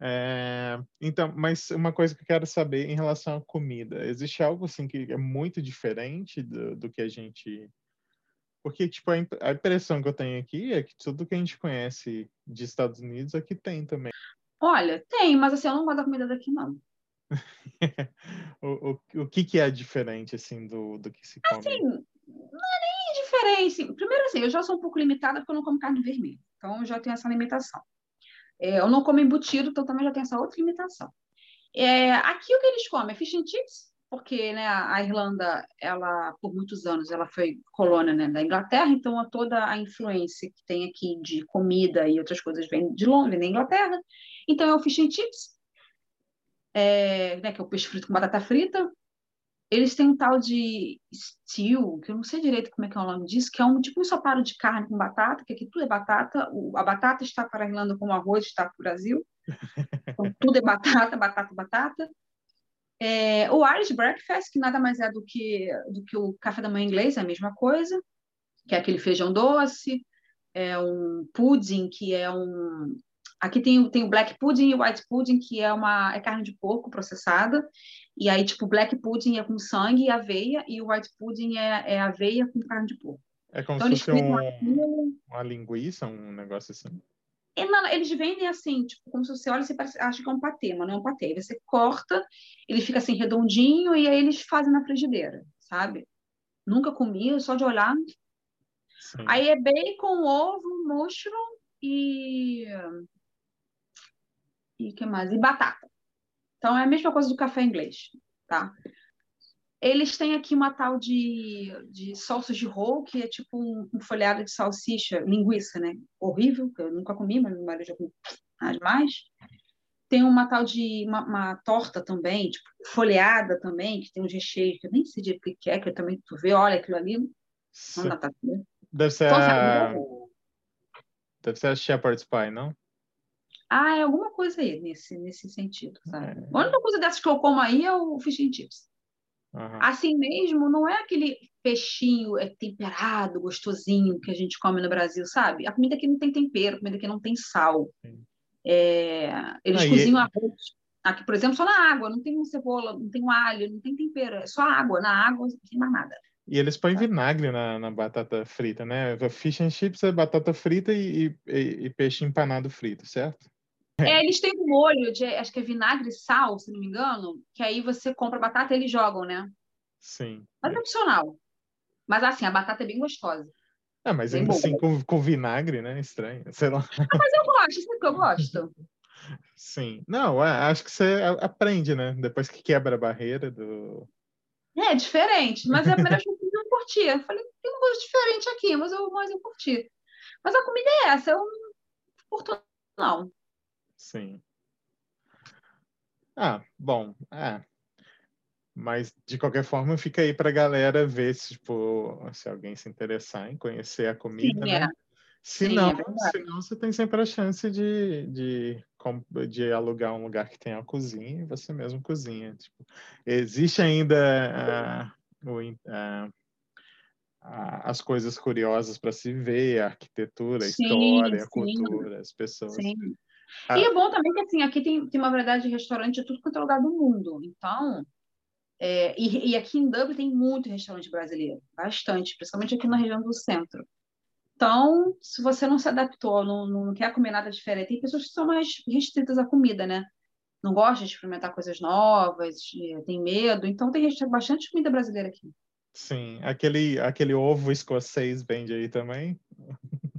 É, então, mas uma coisa que eu quero saber em relação à comida. Existe algo assim que é muito diferente do, do que a gente porque, tipo, a impressão que eu tenho aqui é que tudo que a gente conhece de Estados Unidos aqui tem também. Olha, tem, mas assim, eu não gosto da comida daqui, não. o, o, o que, que é diferente, assim, do, do que se come? Assim, não é nem diferente. Primeiro, assim, eu já sou um pouco limitada porque eu não como carne vermelha. Então, eu já tenho essa limitação. É, eu não como embutido, então também já tenho essa outra limitação. É, aqui, o que eles comem? Fish and chips, porque né, a Irlanda, ela por muitos anos, ela foi colônia né, da Inglaterra, então toda a influência que tem aqui de comida e outras coisas vem de Londres, da Inglaterra. Então é o fish and chips, é, né, que é o peixe frito com batata frita. Eles têm um tal de stew, que eu não sei direito como é que é o nome disso, que é um tipo um ensopado de carne com batata, que aqui tudo é batata. O, a batata está para a Irlanda como o arroz está para o Brasil. Então, tudo é batata, batata, batata. É, o Irish Breakfast, que nada mais é do que, do que o café da manhã inglês, é a mesma coisa, que é aquele feijão doce, é um pudding, que é um... Aqui tem, tem o black pudding e o white pudding, que é uma é carne de porco processada, e aí, tipo, black pudding é com sangue e aveia, e o white pudding é, é aveia com carne de porco. É como então, se fosse um, uma linguiça, um negócio assim. Eles vendem assim, tipo, como se você olha e você acha que é um patê, mas não é um patê. Aí você corta, ele fica assim redondinho e aí eles fazem na frigideira, sabe? Nunca comi, só de olhar. Sim. Aí é bacon, ovo, mushroom e e que mais? E batata. Então é a mesma coisa do café inglês, tá? Eles têm aqui uma tal de, de salsas de roll, que é tipo um, um folhado de salsicha, linguiça, né? Horrível, que eu nunca comi, mas meu marido já comi mais. Tem uma tal de uma, uma, torta também, tipo, folheada também, que tem um recheio, que eu nem sei de que é, que eu também tu vê, olha aquilo ali. Não dá pra ver. Deve ser então, a... Deve ser a Shepherd's Pie, não? Ah, é alguma coisa aí nesse, nesse sentido, sabe? É. A única coisa dessas que eu como aí é o fish and chips. Uhum. Assim mesmo, não é aquele peixinho é, temperado, gostosinho que a gente come no Brasil, sabe? A comida aqui não tem tempero, a comida aqui não tem sal. É, eles Aí, cozinham arroz. Aqui, por exemplo, só na água, não tem cebola, não tem um alho, não tem tempero, é só água. Na água não tem mais nada. E eles põem vinagre na, na, batata frita, né? Fish and chips é batata frita e, e, e peixe empanado frito, certo? É, eles têm um molho de, acho que é vinagre e sal, se não me engano, que aí você compra batata e eles jogam, né? Sim. Mas é opcional. Mas assim, a batata é bem gostosa. Ah, mas bem assim com, com vinagre, né? Estranho. Sei lá. Ah, mas eu gosto, sabe que eu gosto? Sim. Não, é, acho que você aprende, né? Depois que quebra a barreira do. É, diferente. Mas é a primeira vez que eu curti. Eu falei, tem um gosto diferente aqui, mas eu, mas eu curti. Mas a comida é essa, eu não curto, não. Sim. Ah, bom, é. Mas, de qualquer forma, fica aí para a galera ver se, tipo, se alguém se interessar em conhecer a comida, Sim, né? É. Se, Sim, não, é se não, você tem sempre a chance de, de, de alugar um lugar que tenha a cozinha e você mesmo cozinha. Tipo, existe ainda uh, o, uh, as coisas curiosas para se ver, a arquitetura, a sim, história, a cultura, as pessoas. Sim. Ah. E é bom também que assim, aqui tem, tem uma variedade de restaurante de tudo quanto é lugar do mundo. Então, é, e, e, aqui em Dublin tem muito restaurante brasileiro, bastante, principalmente aqui na região do centro. Então, se você não se adaptou, não, não quer comer nada diferente, tem pessoas que são mais restritas à comida, né? Não gosta de experimentar coisas novas, tem medo. Então, tem bastante comida brasileira aqui. Sim, aquele, aquele ovo escocês vende aí também.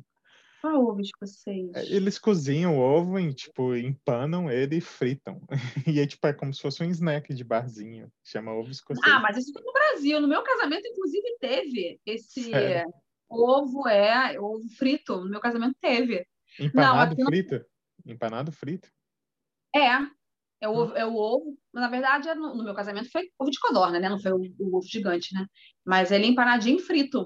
Qual ovo escocês? É, eles cozinham o ovo em, tipo, empanam ele e fritam. E aí, tipo, é como se fosse um snack de barzinho. Chama ovo escocês. Ah, mas isso foi no Brasil. No meu casamento, inclusive, teve esse Sério? ovo, é, ovo frito. No meu casamento teve. Empanado não, frito? Não... Empanado frito? É. É o, ovo, é o ovo, na verdade, é no, no, meu casamento foi ovo de codorna, né? Não foi o, o ovo gigante, né? Mas ele é empanadinho frito.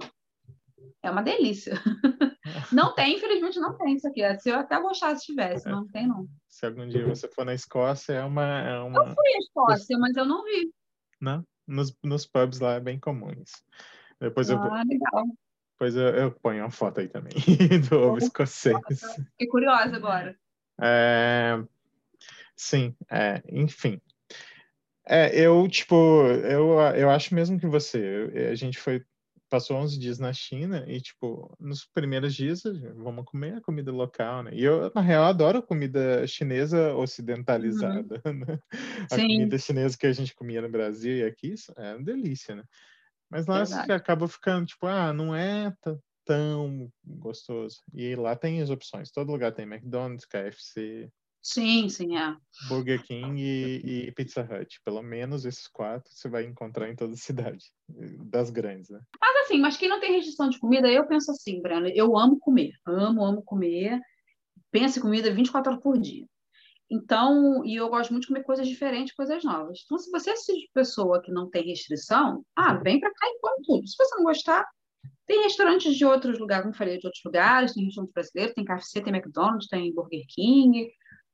É uma delícia. Não tem, infelizmente não tem isso aqui. Se eu até gostasse se tivesse, não tem não. Se algum dia você for na Escócia, é uma... É uma... Eu fui à Escócia, mas eu não vi. Não? Nos, nos pubs lá é bem comum isso. Depois ah, eu legal. Depois eu, eu, ponho uma foto aí também do ovo escocês. Fiquei curiosa agora. É... Sim, é, enfim. É, eu, tipo, eu, eu acho mesmo que você. a gente foi passou 11 dias na China e, tipo, nos primeiros dias, vamos comer a comida local, né? E eu, na real, adoro comida chinesa ocidentalizada, uhum. né? A Sim. comida chinesa que a gente comia no Brasil e aqui é uma delícia, né? Mas lá você acaba ficando, tipo, ah, não é tão gostoso. E lá tem as opções. Todo lugar tem McDonald's, KFC, Sim, sim, é. Burger King e, e, Pizza Hut. Pelo menos esses quatro você vai encontrar em toda a cidade, das grandes, né? Mas assim, mas quem não tem restrição de comida, eu penso assim, Breno, eu amo comer. Amo, amo comer. Penso em comida 24 horas por dia. Então, e eu gosto muito de comer coisas diferentes, coisas novas. Então, se você é essa pessoa que não tem restrição, ah, vem para cá e come tudo. Se você não gostar, tem restaurantes de outros lugares, como falei, de outros lugares, tem restaurante brasileiro, tem KFC, tem McDonald's, tem Burger King,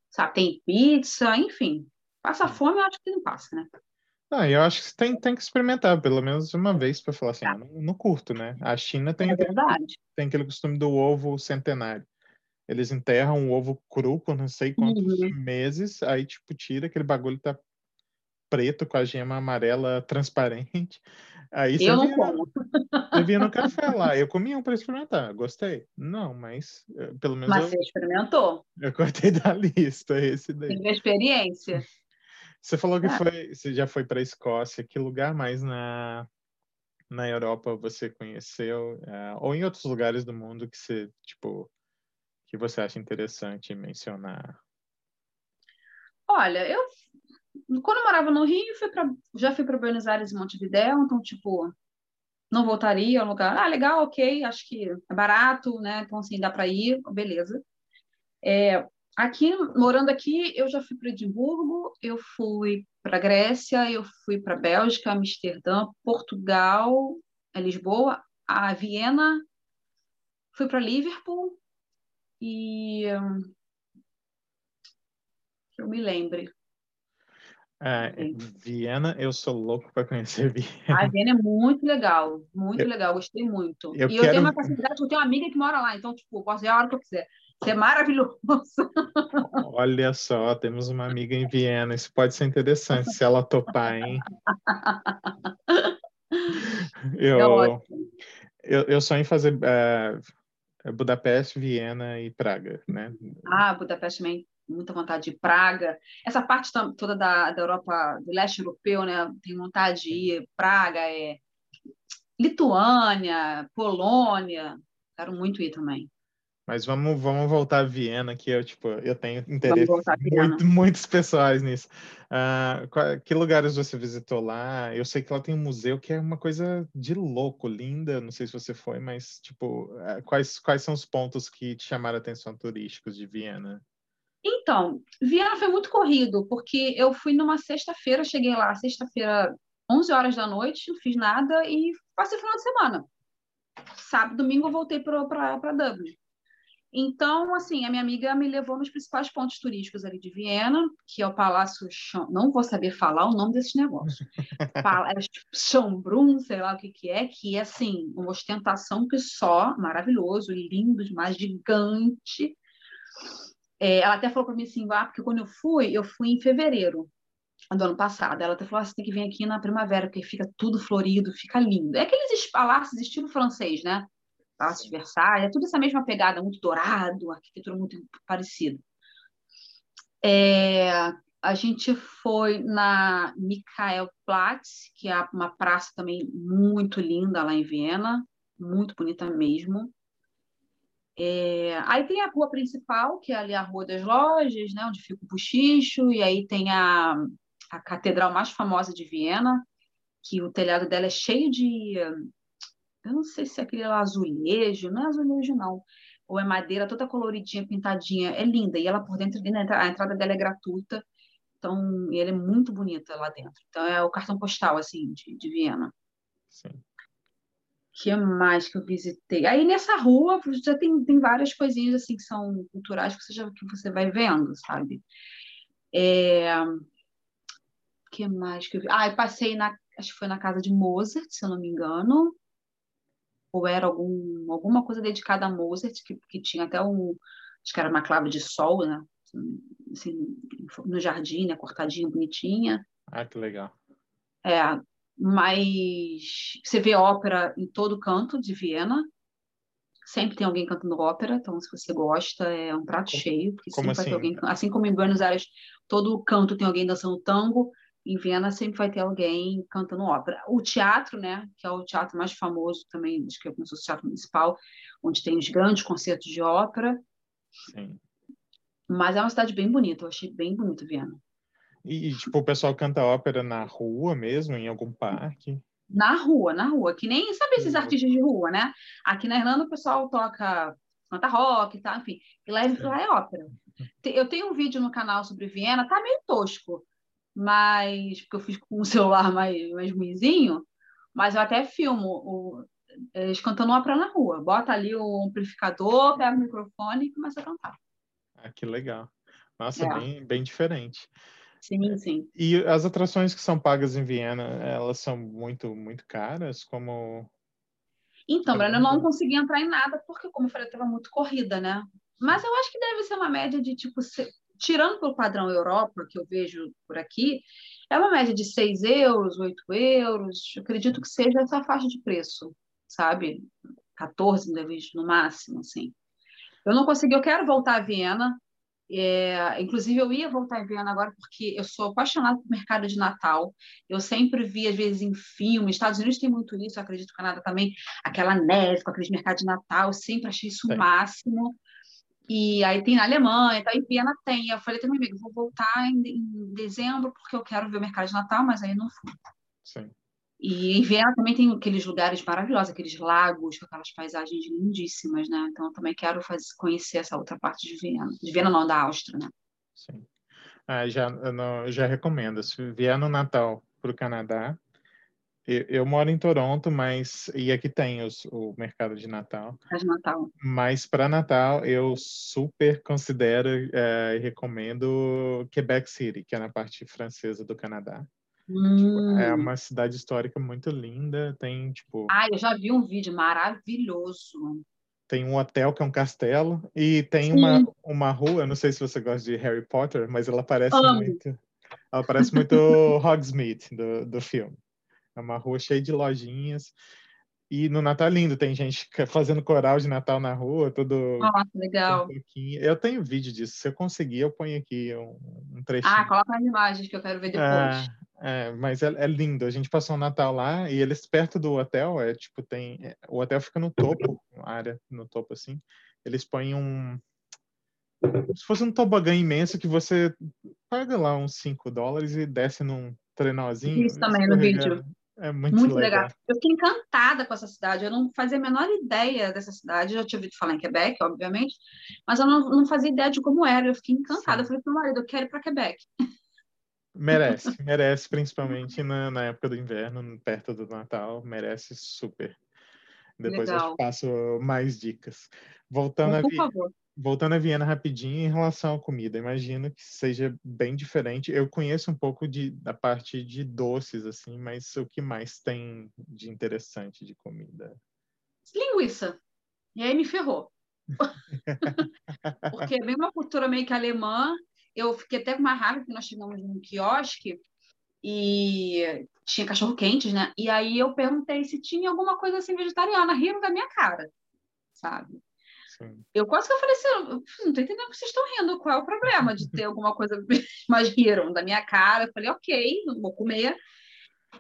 sabe, tem pizza, enfim. Passa fome, eu acho que não passa, né? Ah, eu acho que tem, tem que experimentar pelo menos uma vez para falar assim, tá. ah, não, não, curto, né? A China tem, é verdade. tem aquele costume do ovo centenário. Eles enterram o ovo cru por não sei quantos uhum. meses, aí, tipo, tira aquele bagulho tá preto com a gema amarela transparente. Aí eu não como. Eu vinha no café lá, eu comia um para experimentar, gostei. Não, mas eh, pelo menos. Mas eu, você experimentou. Eu cortei da lista esse daí. Teve experiência. Você falou que ah. foi, você já foi para a Escócia. Que lugar mais na, na Europa você conheceu? Uh, ou em outros lugares do mundo que você, tipo, que você acha interessante mencionar? Olha, eu quando eu morava no Rio, fui pra, já fui para Buenos Aires e Montevidéu, então tipo não voltaria ao lugar. Ah, legal, ok, acho que é barato, né? Então assim dá para ir, beleza. É, aqui morando aqui, eu já fui para Edimburgo, eu fui para Grécia, eu fui para Bélgica, Amsterdã, Portugal, Lisboa, a Viena, fui para Liverpool, e que eu me lembre. É, Viena, eu sou louco para conhecer Viena. A Viena é muito legal, muito eu, legal, gostei muito. Eu e eu tenho uma facilidade, eu tenho uma amiga que mora lá, então, tipo, posso ir a hora que eu quiser. Isso é maravilhoso. Olha só, temos uma amiga em Viena, isso pode ser interessante se ela topar, hein? eu, é eu, eu sonho em fazer uh, Budapeste, Viena e Praga, né? Ah, Budapeste também, muita vontade de Praga. Essa parte toda da, da Europa, do leste europeu, né? Tenho vontade de ir. Praga, é Lituânia, Polônia, quero muito ir também. Mas vamos, vamos voltar a Viena, que eu, tipo, eu tenho interesse muito, muitos pessoais nisso. Uh, qual, que lugares você visitou lá? Eu sei que lá tem um museu que é uma coisa de louco, linda. Não sei se você foi, mas, tipo, uh, quais, quais são os pontos que te chamaram a atenção turísticos de Viena? Então, Viena foi muito corrido, porque eu fui numa sexta-feira, cheguei lá, sexta-feira, 11 horas da noite, não fiz nada e passei o final de semana. Sábado, domingo, eu voltei para Dublin. Então, assim, a minha amiga me levou nos principais pontos turísticos ali de Viena, que é o Palácio Sch... não vou saber falar o nome desse negócio. Palácio Schönbrunn, sei lá o que que é, que é assim, uma ostentação que só, maravilhoso, lindo demais, gigante. É, ela até falou para mim assim, ah, porque quando eu fui, eu fui em fevereiro do ano passado. Ela até falou, ah, você tem que vir aqui na primavera, porque fica tudo florido, fica lindo. É aqueles palácios estilo francês, né? Palácio de Versalhes, é tudo essa mesma pegada, muito dourado, arquitetura muito parecida. É, a gente foi na Michaelplatz, que é uma praça também muito linda lá em Viena, muito bonita mesmo. É, aí tem a rua principal, que é ali a Rua das Lojas, né, onde fica o Buchicho, e aí tem a, a catedral mais famosa de Viena, que o telhado dela é cheio de eu não sei se é aquele azulejo, não é azulejo, não. Ou é madeira toda coloridinha, pintadinha. É linda. E ela por dentro, a entrada dela é gratuita. Então, ela é muito bonita lá dentro. Então, é o cartão postal, assim, de, de Viena. Sim. Que mais que eu visitei? Aí, nessa rua, já tem, tem várias coisinhas, assim, que são culturais que você, já, que você vai vendo, sabe? É... que mais que eu vi? Ah, eu passei na... Acho que foi na casa de Mozart, se eu não me engano ou era algum, alguma coisa dedicada a Mozart, que, que tinha até um, acho que era uma clave de sol, né? Assim, no jardim, né? Cortadinha, bonitinha. Ah, que legal. É, mas você vê ópera em todo canto de Viena. Sempre tem alguém cantando ópera, então se você gosta, é um prato como, cheio. Porque como assim? Alguém, assim como em Buenos Aires, todo canto tem alguém dançando tango, em Viena sempre vai ter alguém cantando ópera. O teatro, né, que é o teatro mais famoso também, acho que é o teatro municipal, onde tem os grandes concertos de ópera. Sim. Mas é uma cidade bem bonita, eu achei bem bonita Viena. E, tipo, o pessoal canta ópera na rua mesmo, em algum parque? Na rua, na rua. Que nem, sabe esses artistas de rua, né? Aqui na Irlanda o pessoal toca, canta rock e tá? tal, enfim. E lá, lá é ópera. Eu tenho um vídeo no canal sobre Viena, tá meio tosco, mas porque eu fiz com um celular mais, mais ruimzinho, mas eu até filmo o, eles cantando ópera na rua. Bota ali o amplificador, pega o microfone e começa a cantar. Ah, que legal. Nossa, é. bem, bem diferente. Sim, sim. E as atrações que são pagas em Viena, elas são muito, muito caras? Como. Então, Breno, eu não consegui entrar em nada, porque, como eu falei, estava muito corrida, né? Mas eu acho que deve ser uma média de, tipo, se... tirando pelo padrão Europa, que eu vejo por aqui, é uma média de 6 euros, 8 euros. Eu acredito que seja essa faixa de preço, sabe? 14 talvez no máximo, assim. Eu não consegui, eu quero voltar a Viena, é, inclusive, eu ia voltar em Viena agora porque eu sou apaixonada por mercado de Natal. Eu sempre vi, às vezes, em filmes. Estados Unidos tem muito isso, eu acredito que o Canadá também. Aquela neve com aqueles mercados de Natal. Eu sempre achei isso o máximo. E aí tem na Alemanha, tá? em Viena tem. Eu falei também, amigo, vou voltar em, em, dezembro porque eu quero ver o mercado de Natal, mas aí não fui. Sim. E em Viena também tem aqueles lugares maravilhosos, aqueles lagos com aquelas paisagens lindíssimas, né? Então eu também quero fazer, conhecer essa outra parte de Viena. De Viena não, da Áustria, né? Sim. Ah, já, não, já recomendo. Se vier no Natal para o Canadá, eu, eu, moro em Toronto, mas e aqui tem os, o mercado de Natal. É de Natal. Mas para Natal eu super considero é, e recomendo Quebec City, que é na parte francesa do Canadá. Hum. É uma cidade histórica muito linda. Tem, tipo. Ah, eu já vi um vídeo maravilhoso. Tem um hotel que é um castelo. E tem uma, uma rua, não sei se você gosta de Harry Potter, mas ela parece Amo. muito. Ela parece muito Hogsmeade do, do filme. É uma rua cheia de lojinhas. E no Natal é lindo, tem gente fazendo coral de Natal na rua, tudo. Nossa, legal. Um eu tenho vídeo disso. Se eu conseguir, eu ponho aqui um, um trechinho. Ah, coloca as imagens que eu quero ver depois. É, é mas é, é, lindo. A gente passou o Natal lá e eles perto do hotel, é tipo, tem. É, o hotel fica no topo, área no topo assim. Eles põem um. Se fosse um tobogã imenso que você paga lá uns 5 dólares e desce num trenózinho. Isso também no vídeo. É muito, muito legal. legal. Eu fiquei encantada com essa cidade. Eu não fazia a menor ideia dessa cidade. Eu já tinha ouvido falar em Quebec, obviamente, mas eu não, não fazia ideia de como era. Eu fiquei encantada. Sim. Eu falei para o marido, eu quero ir para Quebec. Merece, merece, principalmente na, na época do inverno, perto do Natal, merece super. Depois Legal. eu passo mais dicas. Voltando Por a favor voltando a Viena rapidinho em relação à comida, imagino que seja bem diferente. Eu conheço um pouco de, da parte de doces, assim, mas o que mais tem de interessante de comida? Linguiça. E aí me ferrou. Porque é bem uma cultura meio que alemã. Eu fiquei até com uma raiva que nós chegamos num quiosque e tinha cachorro quentes, né? E aí eu perguntei se tinha alguma coisa assim vegetariana. Riram da minha cara, sabe? Eu quase que eu falei assim, não estou entendendo que vocês estão rindo, qual é o problema de ter alguma coisa, mas riram da minha cara, eu falei, ok, não vou comer.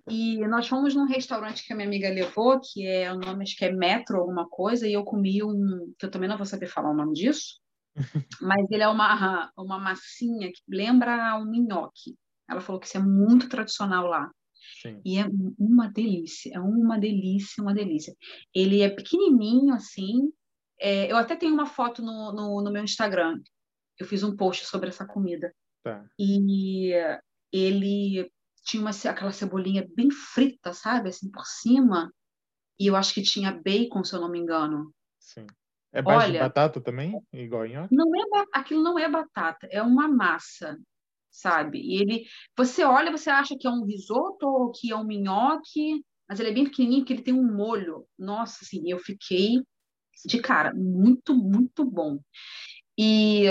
E nós fomos num restaurante que a minha amiga levou, que é o nome acho que é Metro alguma coisa, e eu comi um, que eu também não vou saber falar o nome disso, mas ele é uma, uma massinha que lembra um minhoque. Ela falou que isso é muito tradicional lá. Sim. E é uma delícia, é uma delícia, uma delícia. Ele é pequenininho assim, é, eu até tenho uma foto no, no, no, meu Instagram. Eu fiz um post sobre essa comida. Tá. E ele tinha uma, aquela cebolinha bem frita, sabe? Assim, por cima. E eu acho que tinha bacon, se eu não me engano. Sim. É base Olha, de batata também? Igual em Não é, aquilo não é batata, é uma massa, sabe? E ele, você olha, você acha que é um risoto ou que é um minhoque, mas ele é bem pequenininho, que ele tem um molho. Nossa, assim, eu fiquei de cara, muito, muito bom. E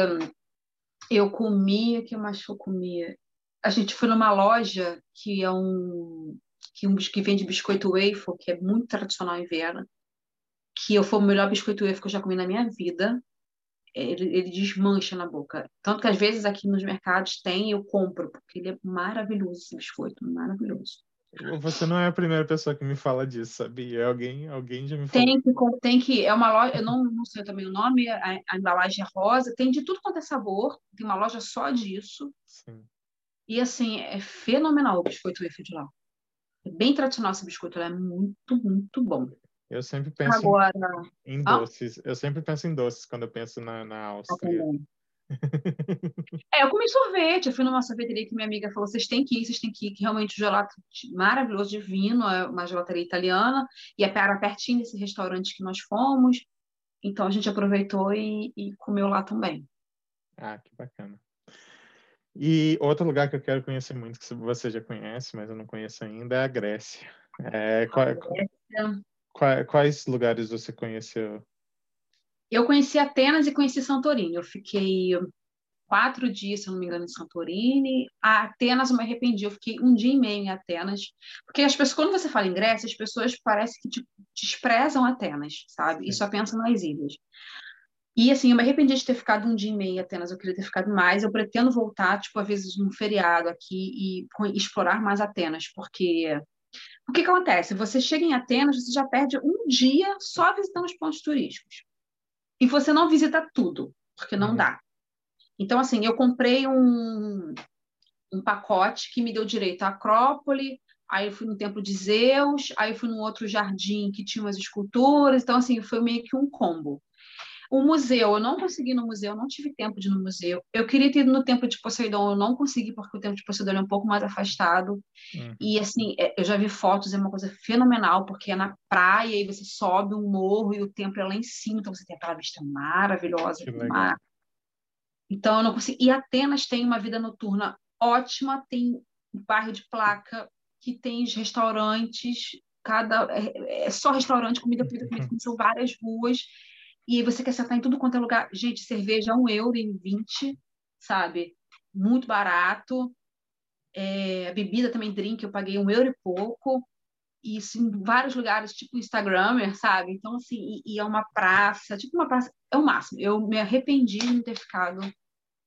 eu comia, o que mais que eu comia? A gente foi numa loja que é um que, um, que vende biscoito waffle, que é muito tradicional em Viena, que eu foi o melhor biscoito waffle que eu já comi na minha vida. Ele, ele desmancha na boca. Tanto que às vezes aqui nos mercados tem, eu compro, porque ele é maravilhoso esse biscoito, maravilhoso. Você não é a primeira pessoa que me fala disso, sabia? Alguém, alguém já me falou. Tem que, tem que, é uma loja, eu não, não sei também o nome, a, a, embalagem é rosa, tem de tudo quanto é sabor, tem uma loja só disso. Sim. E assim, é fenomenal o biscoito Eiffel de lá. É bem tradicional esse biscoito, é muito, muito bom. Eu sempre penso Agora... em, doces. Ah? Eu sempre penso em doces quando eu penso na, na Áustria. é, eu comi sorvete. Eu fui numa sorveteria que minha amiga falou: vocês têm que ir, vocês têm que ir. Que realmente o gelato maravilhoso, divino, é uma gelateria italiana. E é era pertinho desse restaurante que nós fomos. Então a gente aproveitou e, e comeu lá também. Ah, que bacana. E outro lugar que eu quero conhecer muito, que você já conhece, mas eu não conheço ainda, é a Grécia. É, qual, Grécia. Quais, quais lugares você conheceu? Eu conheci Atenas e conheci Santorini. Eu fiquei quatro dias, se não me engano, em Santorini. A Atenas eu me arrependi, eu fiquei um dia e meio em Atenas. Porque as pessoas, quando você fala em Grécia, as pessoas parecem que tipo, desprezam Atenas, sabe? Sim. E só pensam nas ilhas. E assim, eu me arrependi de ter ficado um dia e meio em Atenas, eu queria ter ficado mais. Eu pretendo voltar, tipo, às vezes num feriado aqui e explorar mais Atenas, porque o que, acontece? Você chega em Atenas, você já perde um dia só visitando os pontos turísticos. E você não visita tudo, porque não uhum. dá. Então, assim, eu comprei um, um pacote que me deu direito à Acrópole, aí eu fui no Templo de Zeus, aí eu fui num outro jardim que tinha umas esculturas, então, assim, foi meio que um combo. O museu, eu não consegui no museu, não tive tempo de ir no museu. Eu queria ter ido no Templo de Poseidon, eu não consegui porque o Templo de Poseidon é um pouco mais afastado. Uhum. E assim, é, eu já vi fotos, é uma coisa fenomenal, porque é na praia e você sobe um morro e o templo é lá em cima, então você tem aquela vista maravilhosa do mar. Então eu não consegui. E Atenas tem uma vida noturna ótima, tem um bairro de placa que tem os restaurantes, cada é, é só restaurante, comida, comida, comida, são várias ruas e você quer sentar em tudo quanto é lugar. Gente, cerveja um euro em 20, sabe? Muito barato. É, bebida também, drink, eu paguei um euro e pouco. E isso em vários lugares, tipo Instagramer, sabe? Então, assim, e, e é uma praça, tipo uma praça, é o máximo. Eu me arrependi de não ter ficado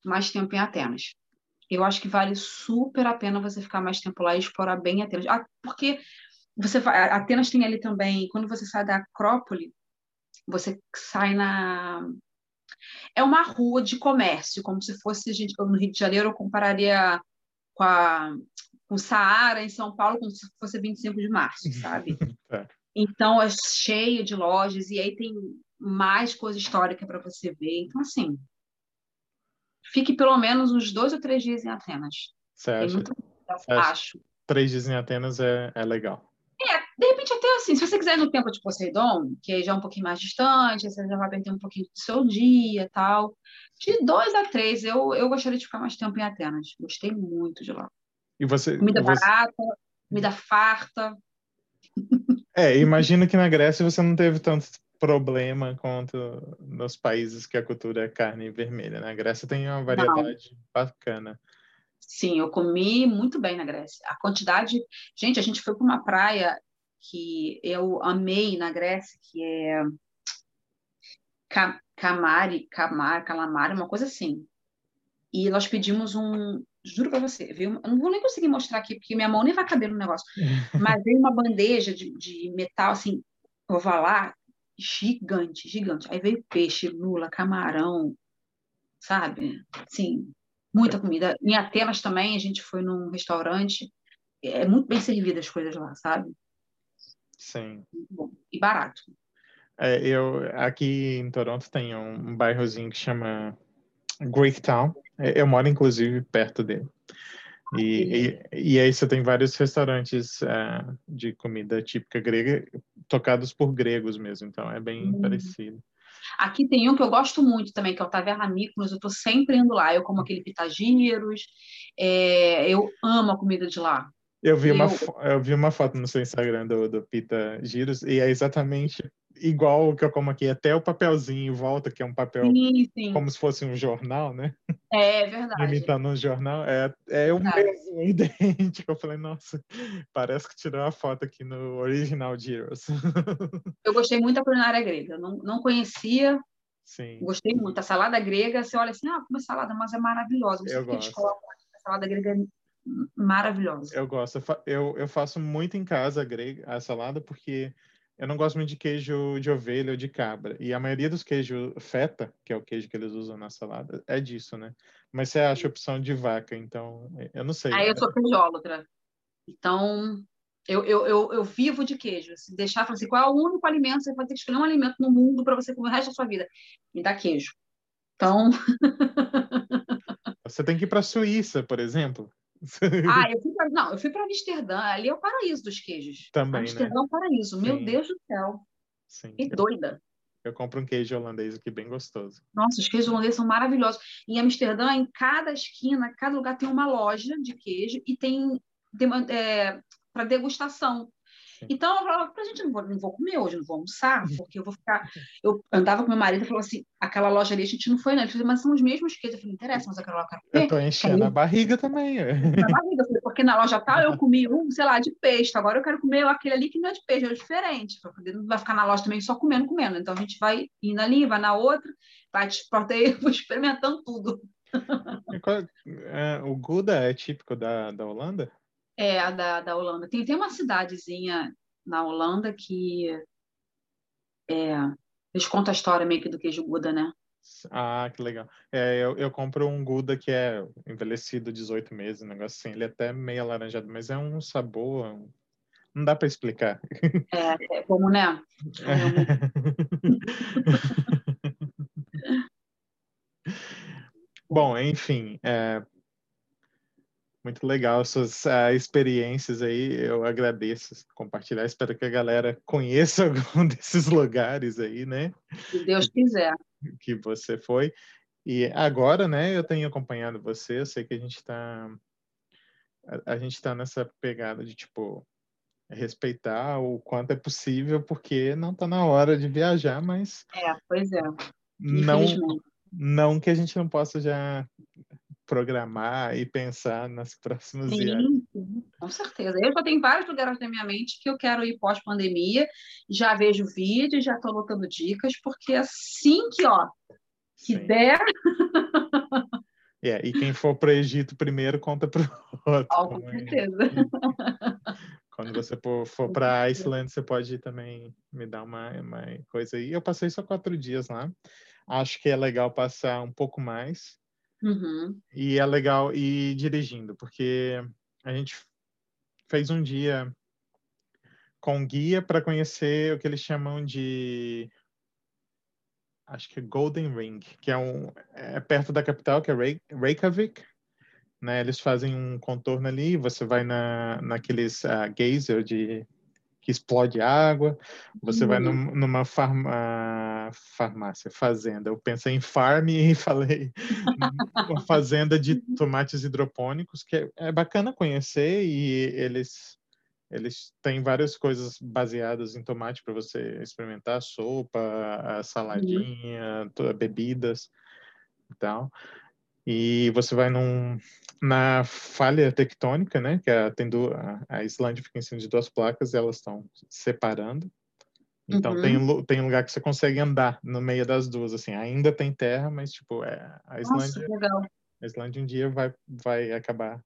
mais tempo em Atenas. Eu acho que vale super a pena você ficar mais tempo lá e explorar bem Atenas. Ah, porque você vai, Atenas tem ali também, quando você sai da Acrópole, você sai na. É uma rua de comércio, como se fosse, gente, no Rio de Janeiro, eu compararia com, a, com o Saara em São Paulo, como se fosse 25 de março, sabe? é. Então, é cheio de lojas, e aí tem mais coisa histórica para você ver. Então, assim, fique pelo menos uns dois ou três dias em Atenas. Muito... Acho. Três dias em Atenas é, é legal. É, de repente até assim, se você quiser no tempo de Poseidon, que já é um pouquinho mais distante, você já vai perder um pouquinho do seu dia e tal. De dois a três, eu, eu gostaria de ficar mais tempo em Atenas. Gostei muito de lá. E você, comida você... barata, comida farta. É, imagino que na Grécia você não teve tanto problema quanto nos países que a cultura é carne vermelha. Na? Grécia tem uma variedade não. bacana. Sim, eu comi muito bem na Grécia. A quantidade. Gente, a gente foi para uma praia que eu amei na Grécia, que é Camari, Camar, Calamari, uma coisa assim. E nós pedimos um, juro para você, viu? Eu não vou nem conseguir mostrar aqui, porque minha mão nem vai caber no negócio. Mas veio uma bandeja de, de metal, assim, ovalar, gigante, gigante. Aí veio peixe, lula, camarão, sabe? Sim, Muita comida. Em Atenas também, a gente foi num restaurante, é muito bem servido as coisas lá, sabe? Sim. bom. E barato. É, eu, aqui em Toronto tem um, um bairrozinho que chama Greektown. É, eu moro, inclusive, perto dele. E, e, e, aí você tem vários restaurantes uh, de comida típica grega, tocados por gregos mesmo, então é bem hum. parecido. Aqui tem um que eu gosto muito também, que é o Taverna Mykonos, eu estou sempre indo lá. Eu como aquele pitagíneros, é, eu amo a comida de lá. Eu vi. Uma, eu vi uma foto no seu Instagram do, do Pita Giros e é exatamente igual o que eu como aqui, até o papelzinho em volta, que é um papel sim, sim. como se fosse um jornal, né? É, é verdade. Imitando um jornal. É, é um mesmo, idêntico. Eu falei, nossa, parece que tirou a foto aqui no original Giros. Eu gostei muito da culinária grega. não, não conhecia, Sim. Gostei muito. A salada grega, você olha assim, ah, como é salada, mas é maravilhosa. Você eu gosto. a salada grega maravilhosa. Eu gosto. Eu, eu faço muito em casa a, grega, a salada porque eu não gosto muito de queijo de ovelha ou de cabra. E a maioria dos queijos feta, que é o queijo que eles usam na salada, é disso, né? Mas você acha opção de vaca, então eu não sei. Aí eu sou queijólatra. Então, eu, eu, eu, eu, vivo de queijo. Se deixar, falar assim, qual é o único alimento, você vai ter que escolher um alimento no mundo para você comer o resto da sua vida. Me dá queijo. Então. Você tem que ir para a Suíça, por exemplo. Ah, eu fui pra, não, eu fui para Amsterdã, ali é o paraíso dos queijos. Também, Amsterdã né? é o paraíso, Sim. meu Deus do céu. Sim. Que doida. Eu, eu compro um queijo holandês aqui bem gostoso. Nossa, os queijos holandeses são maravilhosos. Em Amsterdã, em cada esquina, cada lugar tem uma loja de queijo e tem, tem é, para degustação. Então, eu falava, pra gente, não vou, não vou comer hoje, não vou almoçar, porque eu vou ficar... Eu andava com meu marido e falou assim, aquela loja ali a gente não foi, não. Ele falou, mas são os mesmos queijos. Eu falei, não interessa, mas aquela loja eu quero comer. Eu tô enchendo a barriga também. Na barriga, porque na loja tal eu comi um, sei lá, de peixe, agora eu quero comer aquele ali que não é de peixe, é diferente, para não vai ficar na loja também só comendo, comendo. Então, a gente vai indo ali, vai na outra, vai vou experimentando tudo. É, o Gouda é típico da, da Holanda? É, a da, da Holanda. Tem, tem uma cidadezinha na Holanda que é, eles contam a história meio que do queijo Gouda, né? Ah, que legal. É, eu, eu compro um Gouda que é envelhecido 18 meses, um negócio assim. Ele é até meio alaranjado, mas é um sabor. Um... Não dá para explicar. É, é como, né? Bom, enfim, é, muito legal suas uh, experiências aí. Eu agradeço compartilhar. Espero que a galera conheça algum desses lugares aí, né? Se Deus quiser. Que você foi. E agora, né? Eu tenho acompanhado você. Eu sei que a gente está a, a gente está nessa pegada de tipo respeitar o quanto é possível, porque não está na hora de viajar, mas é, pois é. Não, não que a gente não possa já programar e pensar nas próximas sim, viagens. Com certeza. Eu já tenho vários lugares na minha mente que eu quero ir pós-pandemia, já vejo vídeos, já estou anotando dicas, porque assim que, ó, que sim. der... É, e quem for para o Egito primeiro, conta para o outro. Oh, com certeza. Quando você for para a Iceland, você pode também me dar uma, uma coisa aí. Eu passei só quatro dias lá. Acho que é legal passar um pouco mais, Uhum. E é legal ir dirigindo, porque a gente fez um dia com guia para conhecer o que eles chamam de acho que é Golden Ring, que é um é perto da capital, que é Reykjavik. Né, eles fazem um contorno ali, você vai na naqueles uh, geyser de que explode água, você uhum. vai num, numa farma, farmácia, fazenda. Eu pensei em farm e falei uma fazenda de tomates hidropônicos, que é, é bacana conhecer e eles eles têm várias coisas baseadas em tomate para você experimentar, sopa, a saladinha, uhum. bebidas e tal. E você vai num, na falha tectônica, né? Que a, tem do, a, a Islândia fica em cima de duas placas e elas estão separando. Então uhum. tem, tem lugar que você consegue andar no meio das duas, assim. Ainda tem terra, mas tipo, é, a Islândia. Nossa. A Islândia um dia vai, vai acabar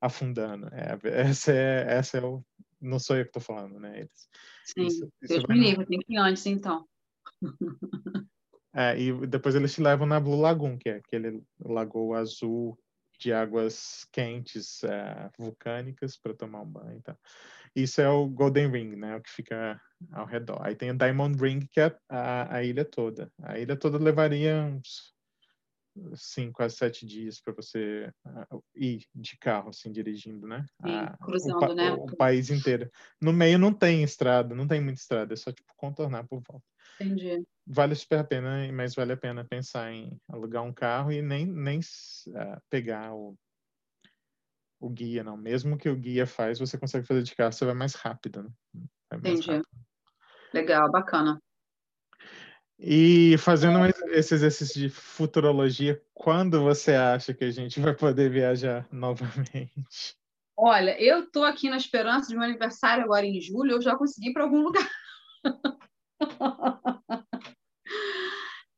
afundando. É, essa é, essa é o. Não sou eu que estou falando, né? Eles, Sim, isso, Deus me livre, tem que ir antes, então. É, e depois eles te levam na Blue Lagoon, que é aquele lagoa azul de águas quentes, é, vulcânicas, para tomar um banho. Então. Isso é o Golden Ring, né? O que fica ao redor. Aí tem o Diamond Ring, que é a, a ilha toda. A ilha toda levaria uns cinco a sete dias para você uh, ir de carro, assim, dirigindo, né? Sim, a, cruzando, o, né? O, país inteiro. No meio não tem estrada, não tem muita estrada, é só, tipo, contornar por volta. Entendi. Vale super a pena, mas vale a pena pensar em alugar um carro e nem, nem uh, pegar o, o guia, não. Mesmo que o guia faz, você consegue fazer de carro, você vai mais rápido, né? Vai Entendi. Rápido. Legal, bacana. E fazendo esse exercício de futurologia, quando você acha que a gente vai poder viajar novamente? Olha, eu estou aqui na esperança de meu aniversário agora em julho, eu já consegui para algum lugar.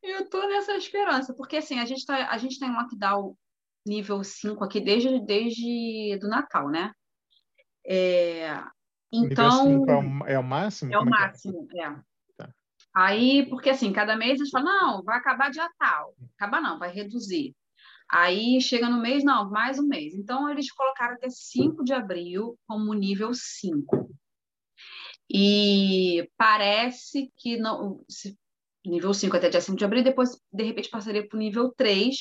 eu estou nessa esperança, porque assim, a gente tá, a gente tem um lockdown nível 5 aqui desde, desde do Natal, né? É, então. Nível 5 é o, é o máximo? É o é é? máximo, é. é. Aí, porque assim, cada mês eles falam, não, vai acabar dia tal. Acabar não, vai reduzir. Aí chega no mês, não, mais um mês. Então, eles colocaram até 5 de abril como nível 5. E parece que não, se nível 5 até dia 5 de abril, depois, de repente, passaria para o nível 3,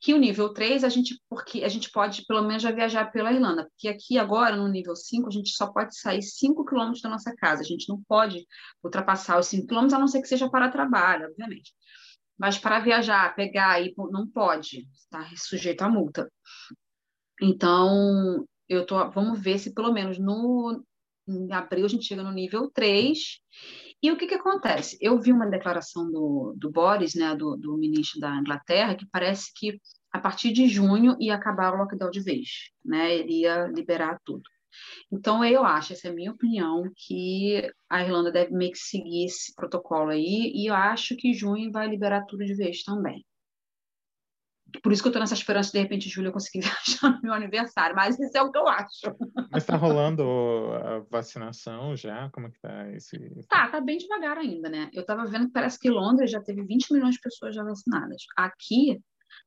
que o nível 3 a gente, porque a gente pode, pelo menos, já viajar pela Irlanda, porque aqui agora, no nível 5, a gente só pode sair 5 quilômetros da nossa casa, a gente não pode ultrapassar os 5 quilômetros, a não ser que seja para trabalho, obviamente. Mas para viajar, pegar, e não pode, está sujeito à multa. Então, eu tô, vamos ver se pelo menos no, em abril a gente chega no nível 3, e o que, que acontece? Eu vi uma declaração do, do Boris, né, do, do ministro da Inglaterra, que parece que a partir de junho ia acabar o lockdown de vez, né? Ele ia liberar tudo. Então, eu acho, essa é a minha opinião, que a Irlanda deve meio que seguir esse protocolo aí, e eu acho que junho vai liberar tudo de vez também. Por isso que eu estou nessa esperança de, de repente, julho eu conseguir viajar no meu aniversário, mas isso é o que eu acho. Mas está rolando a vacinação já? Como é que está esse... Tá, tá bem devagar ainda, né? Eu estava vendo que parece que Londres já teve 20 milhões de pessoas já vacinadas. Aqui,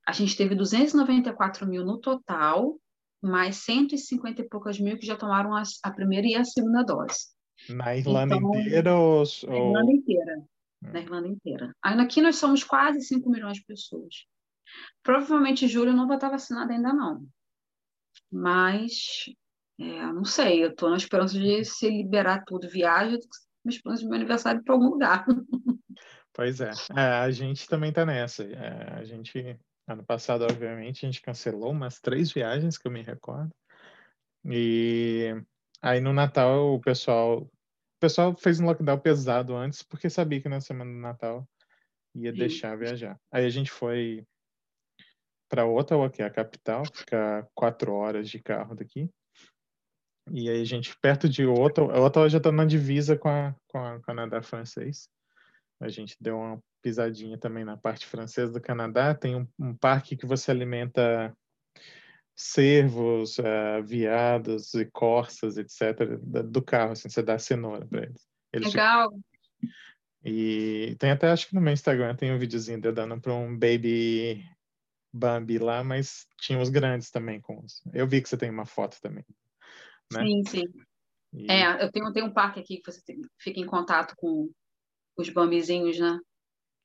a gente teve 294 mil no total, mais 150 e poucas mil que já tomaram a, a primeira e a segunda dose. Na Irlanda então, inteira ou... Na Irlanda inteira. Hum. Na Irlanda inteira. Aqui nós somos quase 5 milhões de pessoas. Provavelmente julho não vai estar vacinada ainda não. Mas, é, não sei, eu estou na esperança de se liberar tudo, viagem, meus planos de meu aniversário para algum lugar. Pois é. é, a gente também está nessa. É, a gente, ano passado, obviamente, a gente cancelou umas três viagens que eu me recordo. E aí no Natal o pessoal, o pessoal fez um lockdown pesado antes, porque sabia que na semana do Natal ia Sim. deixar viajar. Aí a gente foi para Ottawa, que é a capital, fica quatro horas de carro daqui. E aí a gente, perto de Ottawa, Ottawa já está na divisa com a, com a Canadá francês. A gente deu uma pisadinha também na parte francesa do Canadá. Tem um, um parque que você alimenta cervos, uh, veados e corças, etc., do carro, assim, você dá cenoura para eles. eles. Legal. E tem até, acho que no meu Instagram tem um videozinho de eu dando para um baby Bambi lá, mas tinha os grandes também com os... Eu vi que você tem uma foto também. Né? Sim, sim. E... É, eu tenho, tenho um parque aqui que você tem, fica em contato com os bambizinhos, né?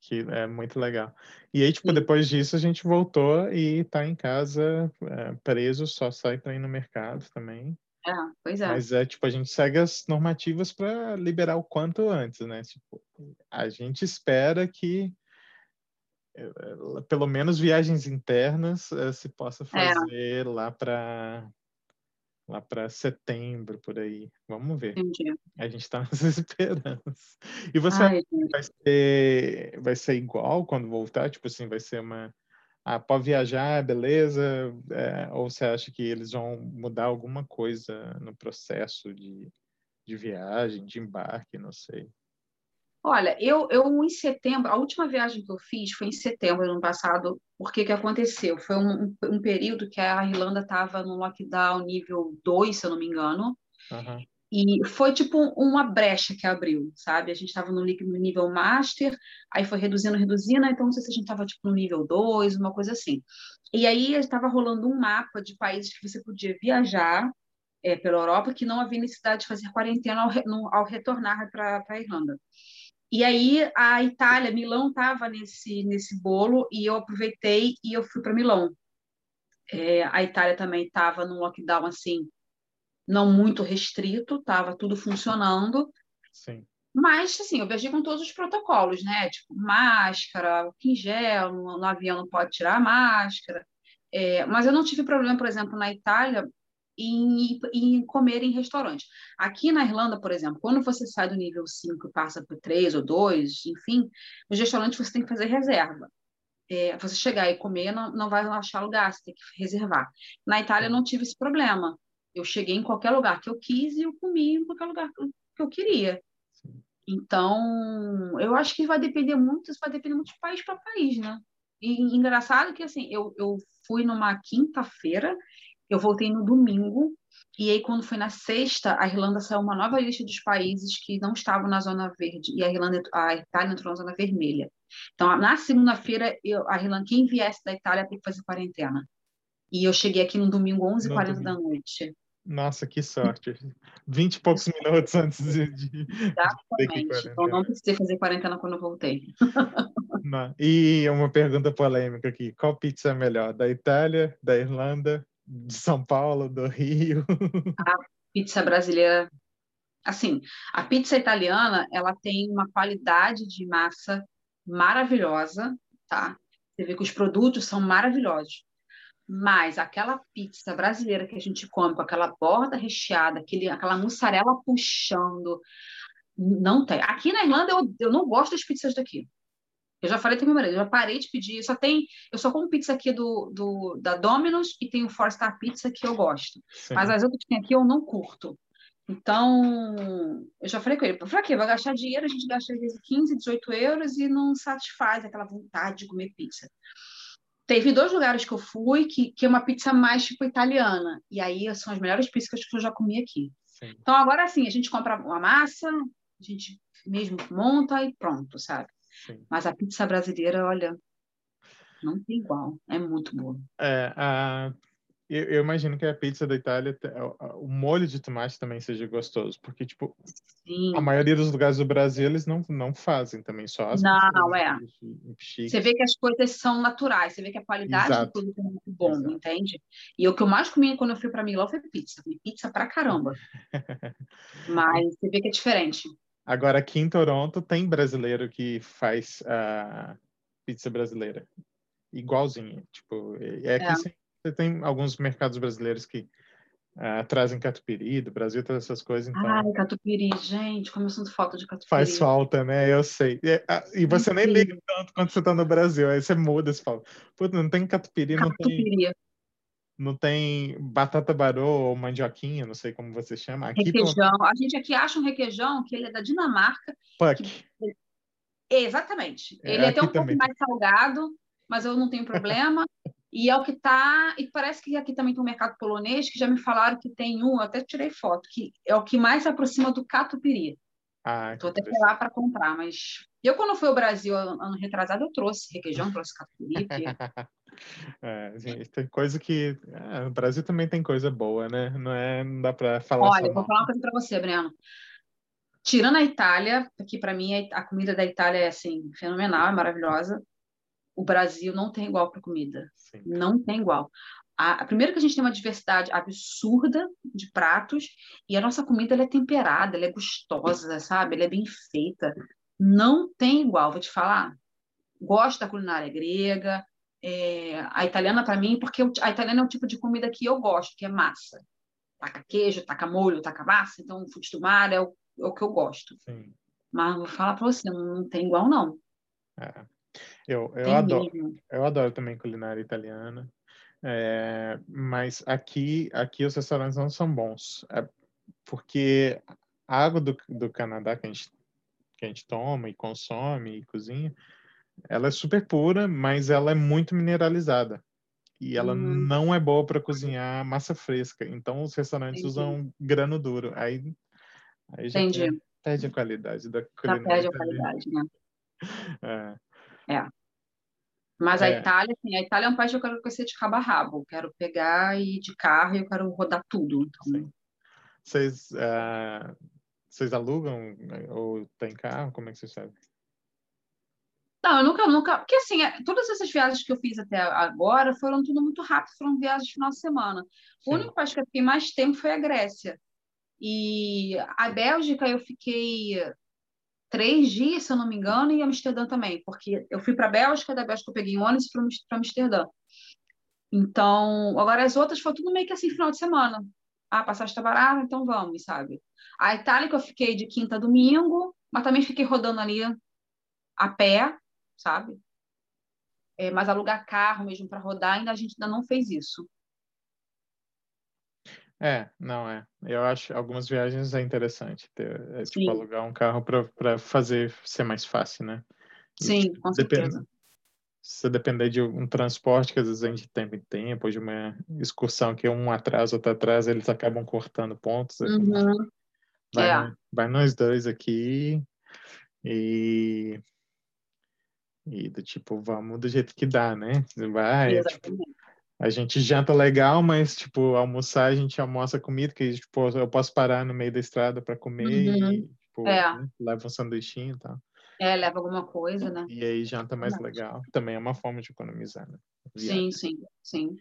Que é muito legal. E aí, tipo, sim. depois disso a gente voltou e tá em casa é, preso, só sai para ir no mercado também. É, pois é. Mas é tipo, a gente segue as normativas para liberar o quanto antes, né? Tipo, a gente espera que pelo menos viagens internas eh, se possa é. fazer é. lá para lá para setembro por aí. Vamos ver. Entendi. A gente está nessas esperanças. E você Ai, vai ser vai ser igual quando voltar? Tipo assim, vai ser uma ah, pode viajar, beleza? É, ou você acha que eles vão mudar alguma coisa no processo de, de viagem, de embarque, não sei. Olha, eu, eu em setembro, a última viagem que eu fiz foi em setembro do ano passado, porque que aconteceu? Foi um, um período que a Irlanda estava no lockdown nível 2, se eu não me engano, uhum. e foi tipo uma brecha que abriu, sabe? A gente estava no, nível master, aí foi reduzindo, reduzindo, então não sei se a gente estava tipo no nível 2, uma coisa assim. E aí estava rolando um mapa de países que você podia viajar é, pela Europa, que não havia necessidade de fazer quarentena ao, no, ao retornar para a Irlanda. E aí a Itália, Milão estava nesse nesse bolo e eu aproveitei e eu fui para Milão. É, a Itália também estava num lockdown assim, não muito restrito, estava tudo funcionando. Sim. Mas, assim, eu viajei com todos os protocolos, né? Tipo, máscara, em gel, no, no avião não pode tirar a máscara. É, mas eu não tive problema, por exemplo, na Itália, em, em comer em restaurante. Aqui na Irlanda, por exemplo, quando você sai do nível 5 e passa para 3 ou 2, enfim, nos restaurantes você tem que fazer reserva. É, você chegar e comer, não, não vai achar lugar, você tem que reservar. Na Itália, eu não tive esse problema. Eu cheguei em qualquer lugar que eu quis e eu comi em qualquer lugar que eu queria. Então, eu acho que vai depender muito, isso vai depender muito de país para país, né? E engraçado que assim, eu, eu fui numa quinta-feira, eu voltei no domingo, e aí quando foi na sexta, a Irlanda saiu uma nova lista dos países que não estavam na zona verde, e a Irlanda, a Itália entrou na zona vermelha. Então, na segunda-feira, a Irlanda, quem viesse da Itália tem que fazer quarentena. E eu cheguei aqui no domingo, 11h40 da noite. Nossa, que sorte. Vinte e poucos minutos antes de. de Exatamente. então não precisei fazer quarentena quando eu voltei. Não. E uma pergunta polêmica aqui: qual pizza é melhor? Da Itália, da Irlanda, de São Paulo, do Rio? A pizza brasileira. Assim, a pizza italiana, ela tem uma qualidade de massa maravilhosa, tá? Você vê que os produtos são maravilhosos. Mas aquela pizza brasileira que a gente come com aquela borda recheada, aquele, aquela mussarela puxando, não tem. Aqui na Irlanda eu, eu não gosto das pizzas daqui. Eu já falei com meu marido, eu já parei de pedir. Só tem, eu só como pizza aqui do, do da Domino's e tem o Four Star Pizza que eu gosto. Sim. Mas as outras que tem aqui eu não curto. Então, eu já falei com ele, para quê? Vai gastar dinheiro, a gente gasta às vezes 15, 18 euros e não satisfaz aquela vontade de comer pizza. Teve dois lugares que eu fui que, que é uma pizza mais tipo italiana. E aí são as melhores pizzas que eu já comi aqui. Sim. Então agora sim, a gente compra uma massa, a gente mesmo monta e pronto, sabe? Sim. Mas a pizza brasileira, olha, não tem igual. É muito boa. É, a eu, eu, imagino que a pizza da Itália, o molho de tomate também seja gostoso, porque, tipo, Sim. a maioria dos lugares do Brasil eles não, não fazem também, só as Não, é. Você vê que as coisas são naturais, você vê que a qualidade Exato. do produto é muito bom, Exato. entende? E o que eu mais comi quando eu fui para Milão foi pizza. Comi pizza pra caramba. Mas você vê que é diferente. Agora, aqui em Toronto, tem brasileiro que faz a uh, pizza brasileira. Igualzinho. Tipo, é é. Você tem alguns mercados brasileiros que uh, trazem catupiry do Brasil, todas essas coisas. Então... Ai, catupiry, gente, como eu sinto falta de catupiry. Faz falta, né? Eu sei. E, ah, e você nem liga tanto quando você está no Brasil. Aí você muda, você fala, putz, não tem catupiry, catupiry. não tem... Não tem batata barô ou mandioquinha, não sei como você chama. Aqui, requeijão. A gente aqui acha um requeijão que ele é da Dinamarca. Puck. Que... Exatamente. É, ele é até um pouco mais salgado, mas eu não tenho problema. E é o que está. E parece que aqui também tem um mercado polonês, que já me falaram que tem um, até tirei foto, que é o que mais se aproxima do catupiry. Ah, Estou até lá para comprar, mas. Eu, quando fui ao Brasil ano retrasado, eu trouxe requeijão, trouxe catupiry. é, gente, tem coisa que. É, o Brasil também tem coisa boa, né? Não, é, não dá para falar. Olha, vou falar uma coisa para você, Breno. Tirando a Itália, que para mim a comida da Itália é assim, fenomenal, é maravilhosa o Brasil não tem igual para comida. Sim. Não tem igual. A, a, primeiro que a gente tem uma diversidade absurda de pratos e a nossa comida ela é temperada, ela é gostosa, sabe? Ela é bem feita. Não tem igual, vou te falar. Gosto da culinária grega, é, a italiana para mim, porque a italiana é um tipo de comida que eu gosto, que é massa. Taca queijo, taca molho, taca massa, então o frutos do mar é o, é o que eu gosto. Sim. Mas vou falar para você, não tem igual não. É. Eu, eu adoro, eu adoro também culinária italiana, é, mas aqui, aqui os restaurantes não são bons, é porque a água do, do Canadá que a, gente, que a gente toma e consome e cozinha, ela é super pura, mas ela é muito mineralizada e ela uhum. não é boa para cozinhar massa fresca. Então os restaurantes Entendi. usam grano duro, aí, aí já Entendi. perde a qualidade da culinária. Já perde a qualidade, né? É. É. Mas a é. Itália, assim, a Itália é um país que eu quero conhecer de cabo a rabo. Eu quero pegar e de carro e eu quero rodar tudo. Então... Vocês, uh, vocês alugam ou tem carro? Como é que você sabe? Não, eu nunca, nunca. Porque assim, é, todas essas viagens que eu fiz até agora foram tudo muito rápido, foram viagens de final de semana. Sim. O único país que eu fiquei mais tempo foi a Grécia. E a Bélgica eu fiquei três dias, se eu não me engano, e Amsterdã também, porque eu fui para a Bélgica, da Bélgica eu peguei um ônibus para Amsterdã. Então, agora as outras foi tudo meio que assim, final de semana. Ah, passagem está barata, então vamos, sabe? A Itália que eu fiquei de quinta a domingo, mas também fiquei rodando ali a pé, sabe? É, mas alugar carro mesmo para rodar, ainda a gente ainda não fez isso. É, não é. Eu acho algumas viagens é interessante ter, é, tipo, alugar um carro para fazer ser mais fácil, né? E, Sim, tipo, com certeza. se você depender de um transporte que às vezes a gente tem em tempo, ou de uma excursão que um atrás, outro atrás, eles acabam cortando pontos. Uhum. Vai, É. vai nós dois aqui e, e do tipo, vamos do jeito que dá, né? Vai, é, tipo. A gente janta legal, mas tipo, almoçar a gente almoça comida, que tipo, eu posso parar no meio da estrada para comer Uhum. e tipo, É. né, leva um sanduichinho e tal. É, leva alguma coisa, né? E aí janta mais legal. Também é uma forma de economizar, né? Sim, Viagem. sim, sim.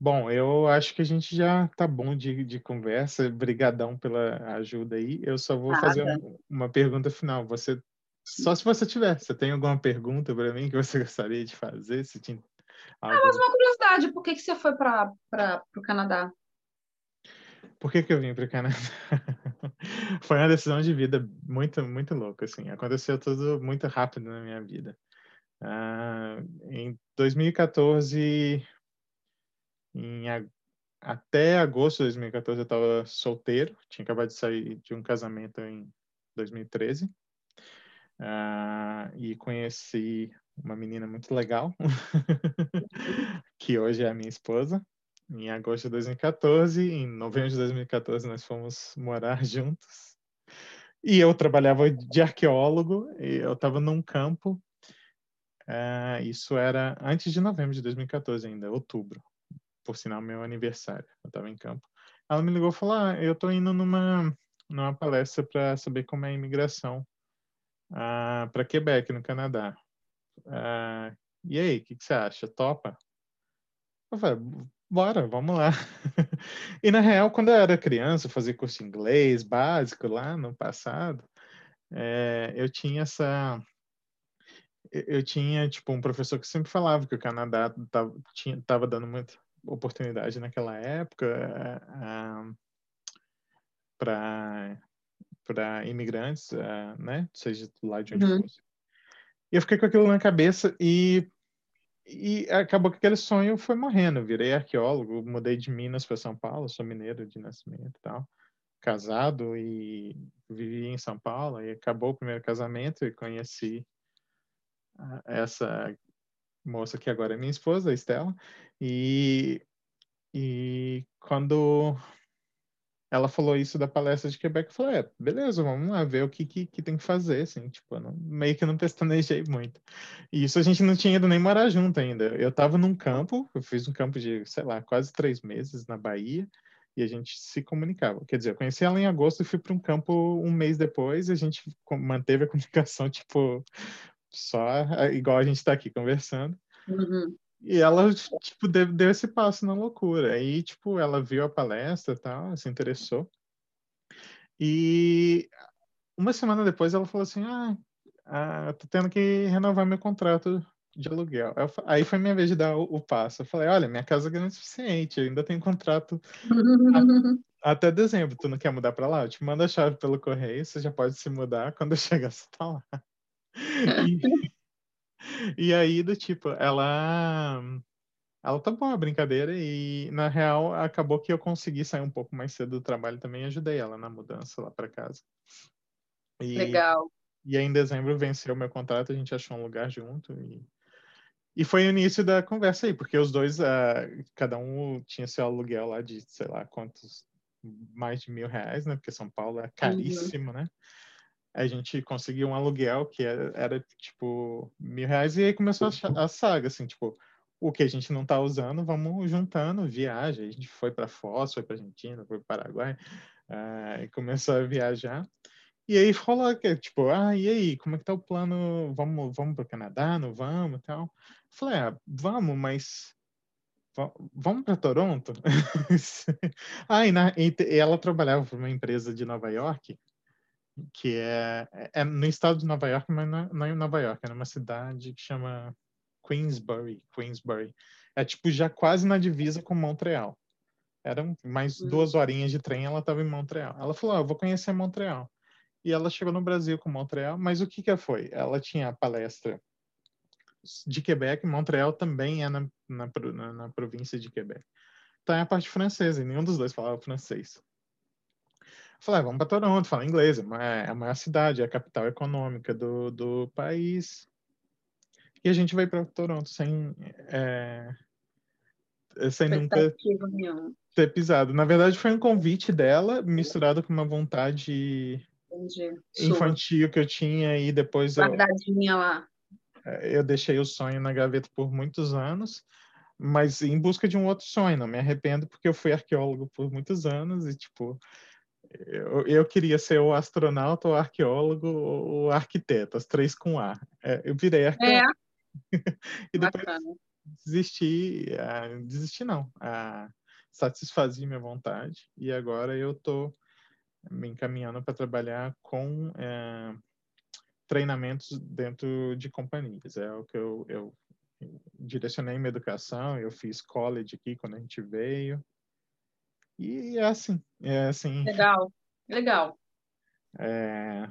Bom, eu acho que a gente já tá bom de, de conversa. Brigadão pela ajuda aí. Eu só vou fazer Nada. um- uma pergunta final. Você, só se você tiver, você tem alguma pergunta para mim que você gostaria de fazer? Se tinha algo... Mas uma curiosidade, por que que você foi para o Canadá? Por que que eu vim para o Canadá? Foi uma decisão de vida muito, muito louca, assim. Aconteceu tudo muito rápido na minha vida. Ah, em 2014, em, a- até agosto de 2014, eu estava solteiro. Tinha acabado de sair de um casamento em 2013. Ah, e conheci uma menina muito legal, que hoje é a minha esposa. Em agosto de 2014, em novembro de 2014, nós fomos morar juntos. E eu trabalhava de arqueólogo, eu estava num campo. ah, isso era antes de novembro de 2014 ainda, outubro. Por sinal, meu aniversário. Eu estava em campo. Ela me ligou e falou: ah, eu estou indo numa, numa palestra para saber como é a imigração para Quebec, no Canadá. Ah, e aí, o que, que você acha? Topa? Eu falei, bora, vamos lá. e na real, quando eu era criança, eu fazia curso de inglês básico lá no passado, é, eu tinha essa. Eu tinha, tipo, um professor que sempre falava que o Canadá tava, tinha, tava dando muita oportunidade naquela época para para imigrantes, ah, né? Seja lá de onde Uhum. fosse. E eu fiquei com aquilo na cabeça e, e acabou que aquele sonho foi morrendo. Eu virei arqueólogo, mudei de Minas para São Paulo, sou mineiro de nascimento e tal. Casado e vivi em São Paulo. E acabou o primeiro casamento e conheci essa moça que agora é minha esposa, a Estela. E, e quando ela falou isso da palestra de Quebec, eu falei, é, beleza, vamos lá ver o que, que, que tem que fazer, assim, tipo, não, meio que não pestanejei muito. E isso a gente não tinha ido nem morar junto ainda. Eu tava num campo, eu fiz um campo de, sei lá, quase três meses na Bahia, e a gente se comunicava. Quer dizer, eu conheci ela em agosto e fui para um campo um mês depois, e a gente manteve a comunicação, tipo, só igual a gente está aqui conversando. Uhum. E ela, tipo, deu, deu esse passo na loucura. Aí, tipo, ela viu a palestra e tal, se interessou. E uma semana depois ela falou assim, ah, ah, tô tendo que renovar meu contrato de aluguel. Eu Aí foi minha vez de dar o, o passo. Eu falei, olha, minha casa é grande o suficiente, eu ainda tenho contrato até dezembro. Tu não quer mudar para lá? Eu te mando a chave pelo correio, você já pode se mudar quando eu chegar, você tá lá. E, e aí, do tipo, ela ela topou a brincadeira e, na real, acabou que eu consegui sair um pouco mais cedo do trabalho também e ajudei ela na mudança lá para casa. E, Legal. e aí, em dezembro, venceu o meu contrato, a gente achou um lugar junto e, e foi o início da conversa aí, porque os dois, ah, cada um tinha seu aluguel lá de, sei lá, quantos, mais de mil reais, né? Porque São Paulo é caríssimo, né? A gente conseguiu um aluguel que era, era, tipo mil reais e aí começou a, a saga, assim, tipo, o que a gente não tá usando, vamos juntando, viagem. A gente foi para Foz, foi para Argentina, foi para Paraguai, ah, e começou a viajar. E aí falou que, tipo, ah, e aí, como é que tá o plano? Vamos, vamos para o Canadá, não vamos tal? Falei, ah, vamos, mas va- vamos para Toronto? ah, e, na, e ela trabalhava para uma empresa de Nova York, que é, é no estado de Nova York, mas não, não é em Nova York, é numa cidade que chama Queensbury, Queensbury. É tipo já quase na divisa com Montreal. Eram mais Hum. duas horinhas de trem, ela estava em Montreal. Ela falou, ah, eu vou conhecer Montreal. E ela chegou no Brasil com Montreal, mas o que que foi? Ela tinha a palestra de Quebec, Montreal também é na, na, na- na província de Quebec. Então é a parte francesa, e nenhum dos dois falava francês. Falei, ah, vamos para Toronto, fala inglês, é a maior- é a maior cidade, é a capital econômica do, do país. E a gente vai para Toronto sem, é, sem nunca ter pisado. Na verdade, foi um convite dela, misturado com uma vontade Entendi. infantil que eu tinha e depois Guardadinha eu, lá. É, eu deixei o sonho na gaveta por muitos anos, mas em busca de um outro sonho. Não me arrependo porque eu fui arqueólogo por muitos anos e tipo eu, eu queria ser o astronauta, o arqueólogo, o arquiteto, as três com A. É, eu virei arqueólogo. É. e depois Bacana. desisti, uh, desisti não, uh, satisfazi minha vontade e agora eu estou me encaminhando para trabalhar com uh, treinamentos dentro de companhias. É o que eu, eu direcionei minha educação, eu fiz college aqui quando a gente veio. E é assim, é assim. Legal, legal. É,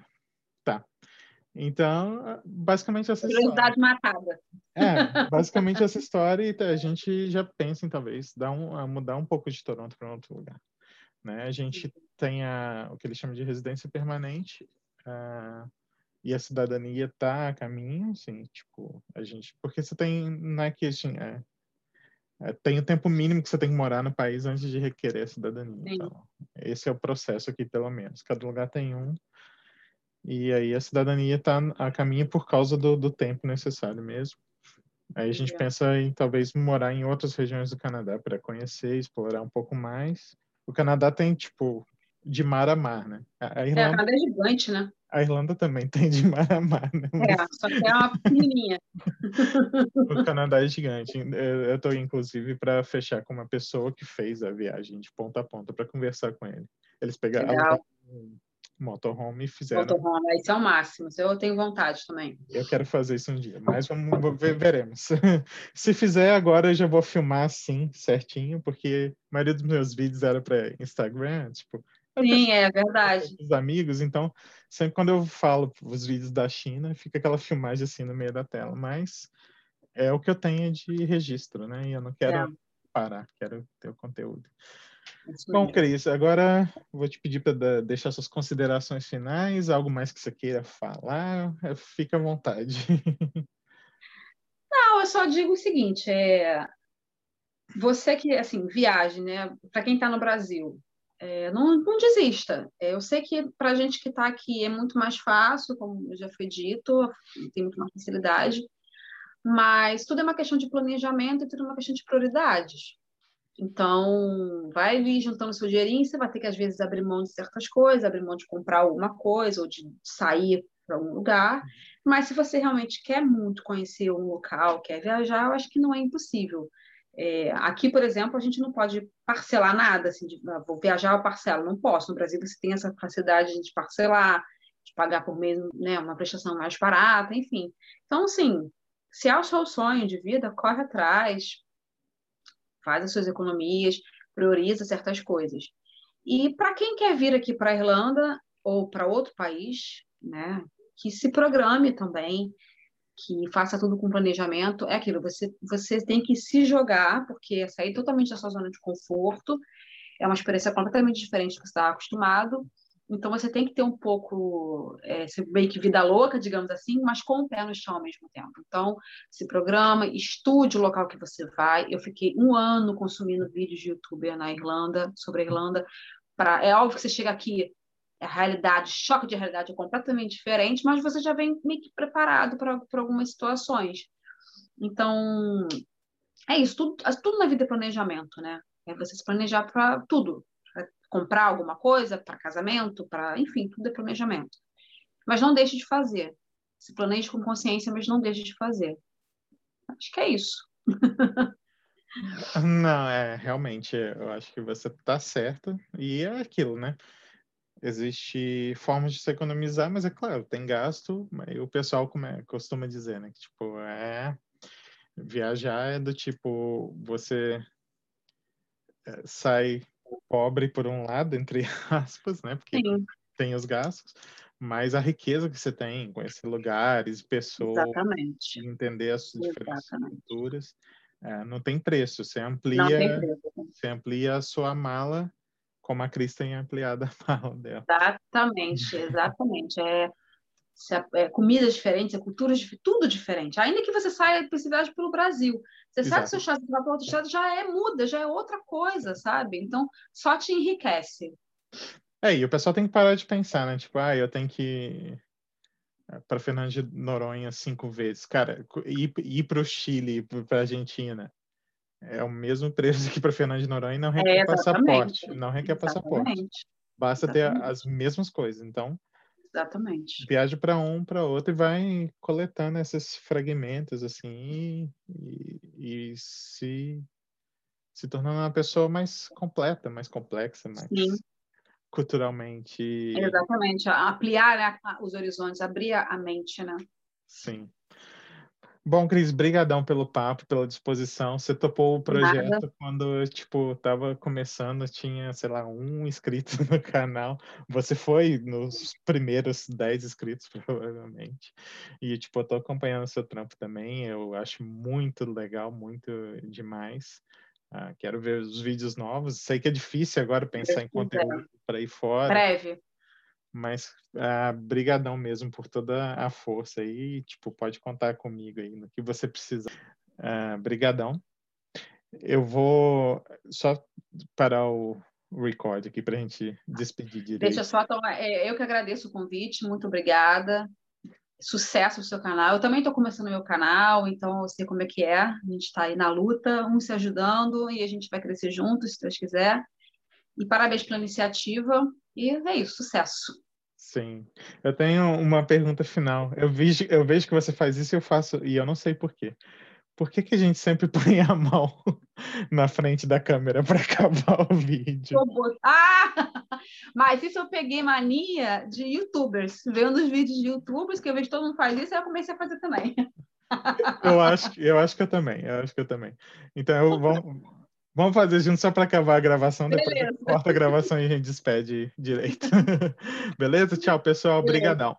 tá. Então, basicamente essa Curiosidade história. matada. É, basicamente essa história e a gente já pensa em talvez dar um, mudar um pouco de Toronto para outro lugar. Né? A gente tem a, o que eles chamam de residência permanente uh, e a cidadania está a caminho, assim, tipo, a gente... Porque você tem, não é que assim, é, é, tem o tempo mínimo que você tem que morar no país antes de requerer a cidadania. Então, esse é o processo aqui, pelo menos. Cada lugar tem um. E aí a cidadania está a caminho por causa do, do tempo necessário mesmo. Aí a gente é. pensa em talvez morar em outras regiões do Canadá para conhecer, explorar um pouco mais. O Canadá tem, tipo, de mar a mar, né? A Irlanda, é, Canadá é gigante, né? A Irlanda também tem de mar a mar, né? É, só que é uma pequenininha. o Canadá é gigante. Eu estou, inclusive, para fechar com uma pessoa que fez a viagem de ponta a ponta para conversar com ele. Eles pegaram um motorhome e fizeram. Motorhome, isso é o máximo. Eu tenho vontade também. Eu quero fazer isso um dia, mas vamos ver, veremos. Se fizer agora, eu já vou filmar assim, certinho, porque a maioria dos meus vídeos era para Instagram, tipo, Sim, é verdade. Os amigos, então, sempre quando eu falo os vídeos da China, fica aquela filmagem assim no meio da tela, mas é o que eu tenho de registro, né? E eu não quero é. parar, quero ter o conteúdo. Isso Bom, Cris, agora vou te pedir para deixar suas considerações finais, algo mais que você queira falar, é, fica à vontade. Não, eu só digo o seguinte, é você que assim viaje, né? Para quem está no Brasil, é, não, não, desista. É, eu sei que para a gente que está aqui é muito mais fácil, como já foi dito, tem muito mais facilidade, mas tudo é uma questão de planejamento e tudo é uma questão de prioridades. Então, vai ali juntando seu dinheirinho, você vai ter que, às vezes, abrir mão de certas coisas, abrir mão de comprar alguma coisa ou de sair para um lugar. Mas se você realmente quer muito conhecer um local, quer viajar, eu acho que não é impossível. É, aqui, por exemplo, a gente não pode parcelar nada, assim, de, ah, vou viajar, eu parcelo, não posso. No Brasil, você tem essa facilidade de parcelar, de pagar por mês, né, uma prestação mais barata, enfim. Então, assim, se é o seu sonho de vida, corre atrás, faz as suas economias, prioriza certas coisas. E para quem quer vir aqui para a Irlanda ou para outro país, né, que se programe também, que faça tudo com planejamento, é aquilo, você, você tem que se jogar, porque sair totalmente da sua zona de conforto, é uma experiência completamente diferente do que você está acostumado, então você tem que ter um pouco, é, meio que vida louca, digamos assim, mas com o pé no chão ao mesmo tempo. Então, se programa, estude o local que você vai. Eu fiquei um ano consumindo vídeos de youtuber na Irlanda, sobre a Irlanda. Pra, é óbvio que você chega aqui, a realidade, choque de realidade é completamente diferente, mas você já vem meio que preparado para algumas situações. Então, é isso, tudo, tudo na vida é planejamento, né? É você se planejar para tudo. Pra comprar alguma coisa, para casamento, para, enfim, tudo é planejamento. Mas não deixe de fazer. Se planeje com consciência, mas não deixe de fazer. Acho que é isso. Não, é, realmente, eu acho que você está certo. E é aquilo, né? Existe formas de se economizar, mas é claro, tem gasto, e o pessoal é, costuma dizer, né? Que, tipo, é... Viajar é do tipo, você é, sai pobre por um lado, entre aspas, né? Porque Sim. tem os gastos, mas a riqueza que você tem, conhecer lugares, pessoas, Exatamente. entender as diferentes culturas, é, não tem preço. Você amplia, preço. você amplia a sua mala como a Cris tem ampliado a mala dela. Exatamente, exatamente. É, é, é, comidas diferentes, é culturas, tudo diferente. Ainda que você saia para cidade pelo Brasil, você Exato. sabe que seu estado vai para outro estado já é muda, já é outra coisa, sabe? Então, só te enriquece. É, e o pessoal tem que parar de pensar, né? Tipo, ah, eu tenho que para Fernando de Noronha cinco vezes. Cara, ir, ir para o Chile, para a Argentina, é o mesmo preço que para Fernando de Noronha e não requer é, passaporte. Não requer exatamente. passaporte. Basta exatamente. ter as mesmas coisas. Então, Exatamente. Viaja para um, para outro e vai coletando esses fragmentos assim e, e, se se tornando uma pessoa mais completa, mais complexa, mais Sim. culturalmente. Exatamente, ampliar né, os horizontes, abrir a mente, né? Sim. Bom, Cris, brigadão pelo papo, pela disposição. Você topou o projeto Nada. quando, tipo, tava começando, tinha, sei lá, um inscrito no canal. Você foi nos primeiros 10 inscritos, provavelmente. E, tipo, eu tô acompanhando o seu trampo também. Eu acho muito legal, muito demais. Uh, quero ver os vídeos novos. Sei que é difícil agora pensar em conteúdo para ir fora. Breve. Mas ah, brigadão mesmo por toda a força aí, tipo, pode contar comigo aí no que você precisar. Ah, brigadão. Eu vou só parar o record aqui para a gente despedir direito. Deixa só, então, eu que agradeço o convite, muito obrigada. Sucesso no seu canal. Eu também estou começando meu canal, então eu sei como é que é. A gente está aí na luta, um se ajudando e a gente vai crescer juntos, se Deus quiser. E parabéns pela iniciativa. E é isso, sucesso. Sim. Eu tenho uma pergunta final. Eu vejo, eu vejo que você faz isso e eu faço, e eu não sei por quê. Por que, que a gente sempre põe a mão na frente da câmera para acabar o vídeo? Ah! Mas isso eu peguei mania de youtubers, vendo os vídeos de youtubers, que eu vejo todo mundo faz isso, e eu comecei a fazer também. Eu acho, eu acho que eu também, eu acho que eu também. Então, eu, vamos, Vamos fazer junto só para acabar a gravação, depois corta a gravação e a gente despede direito. Beleza? Tchau, pessoal. Obrigadão.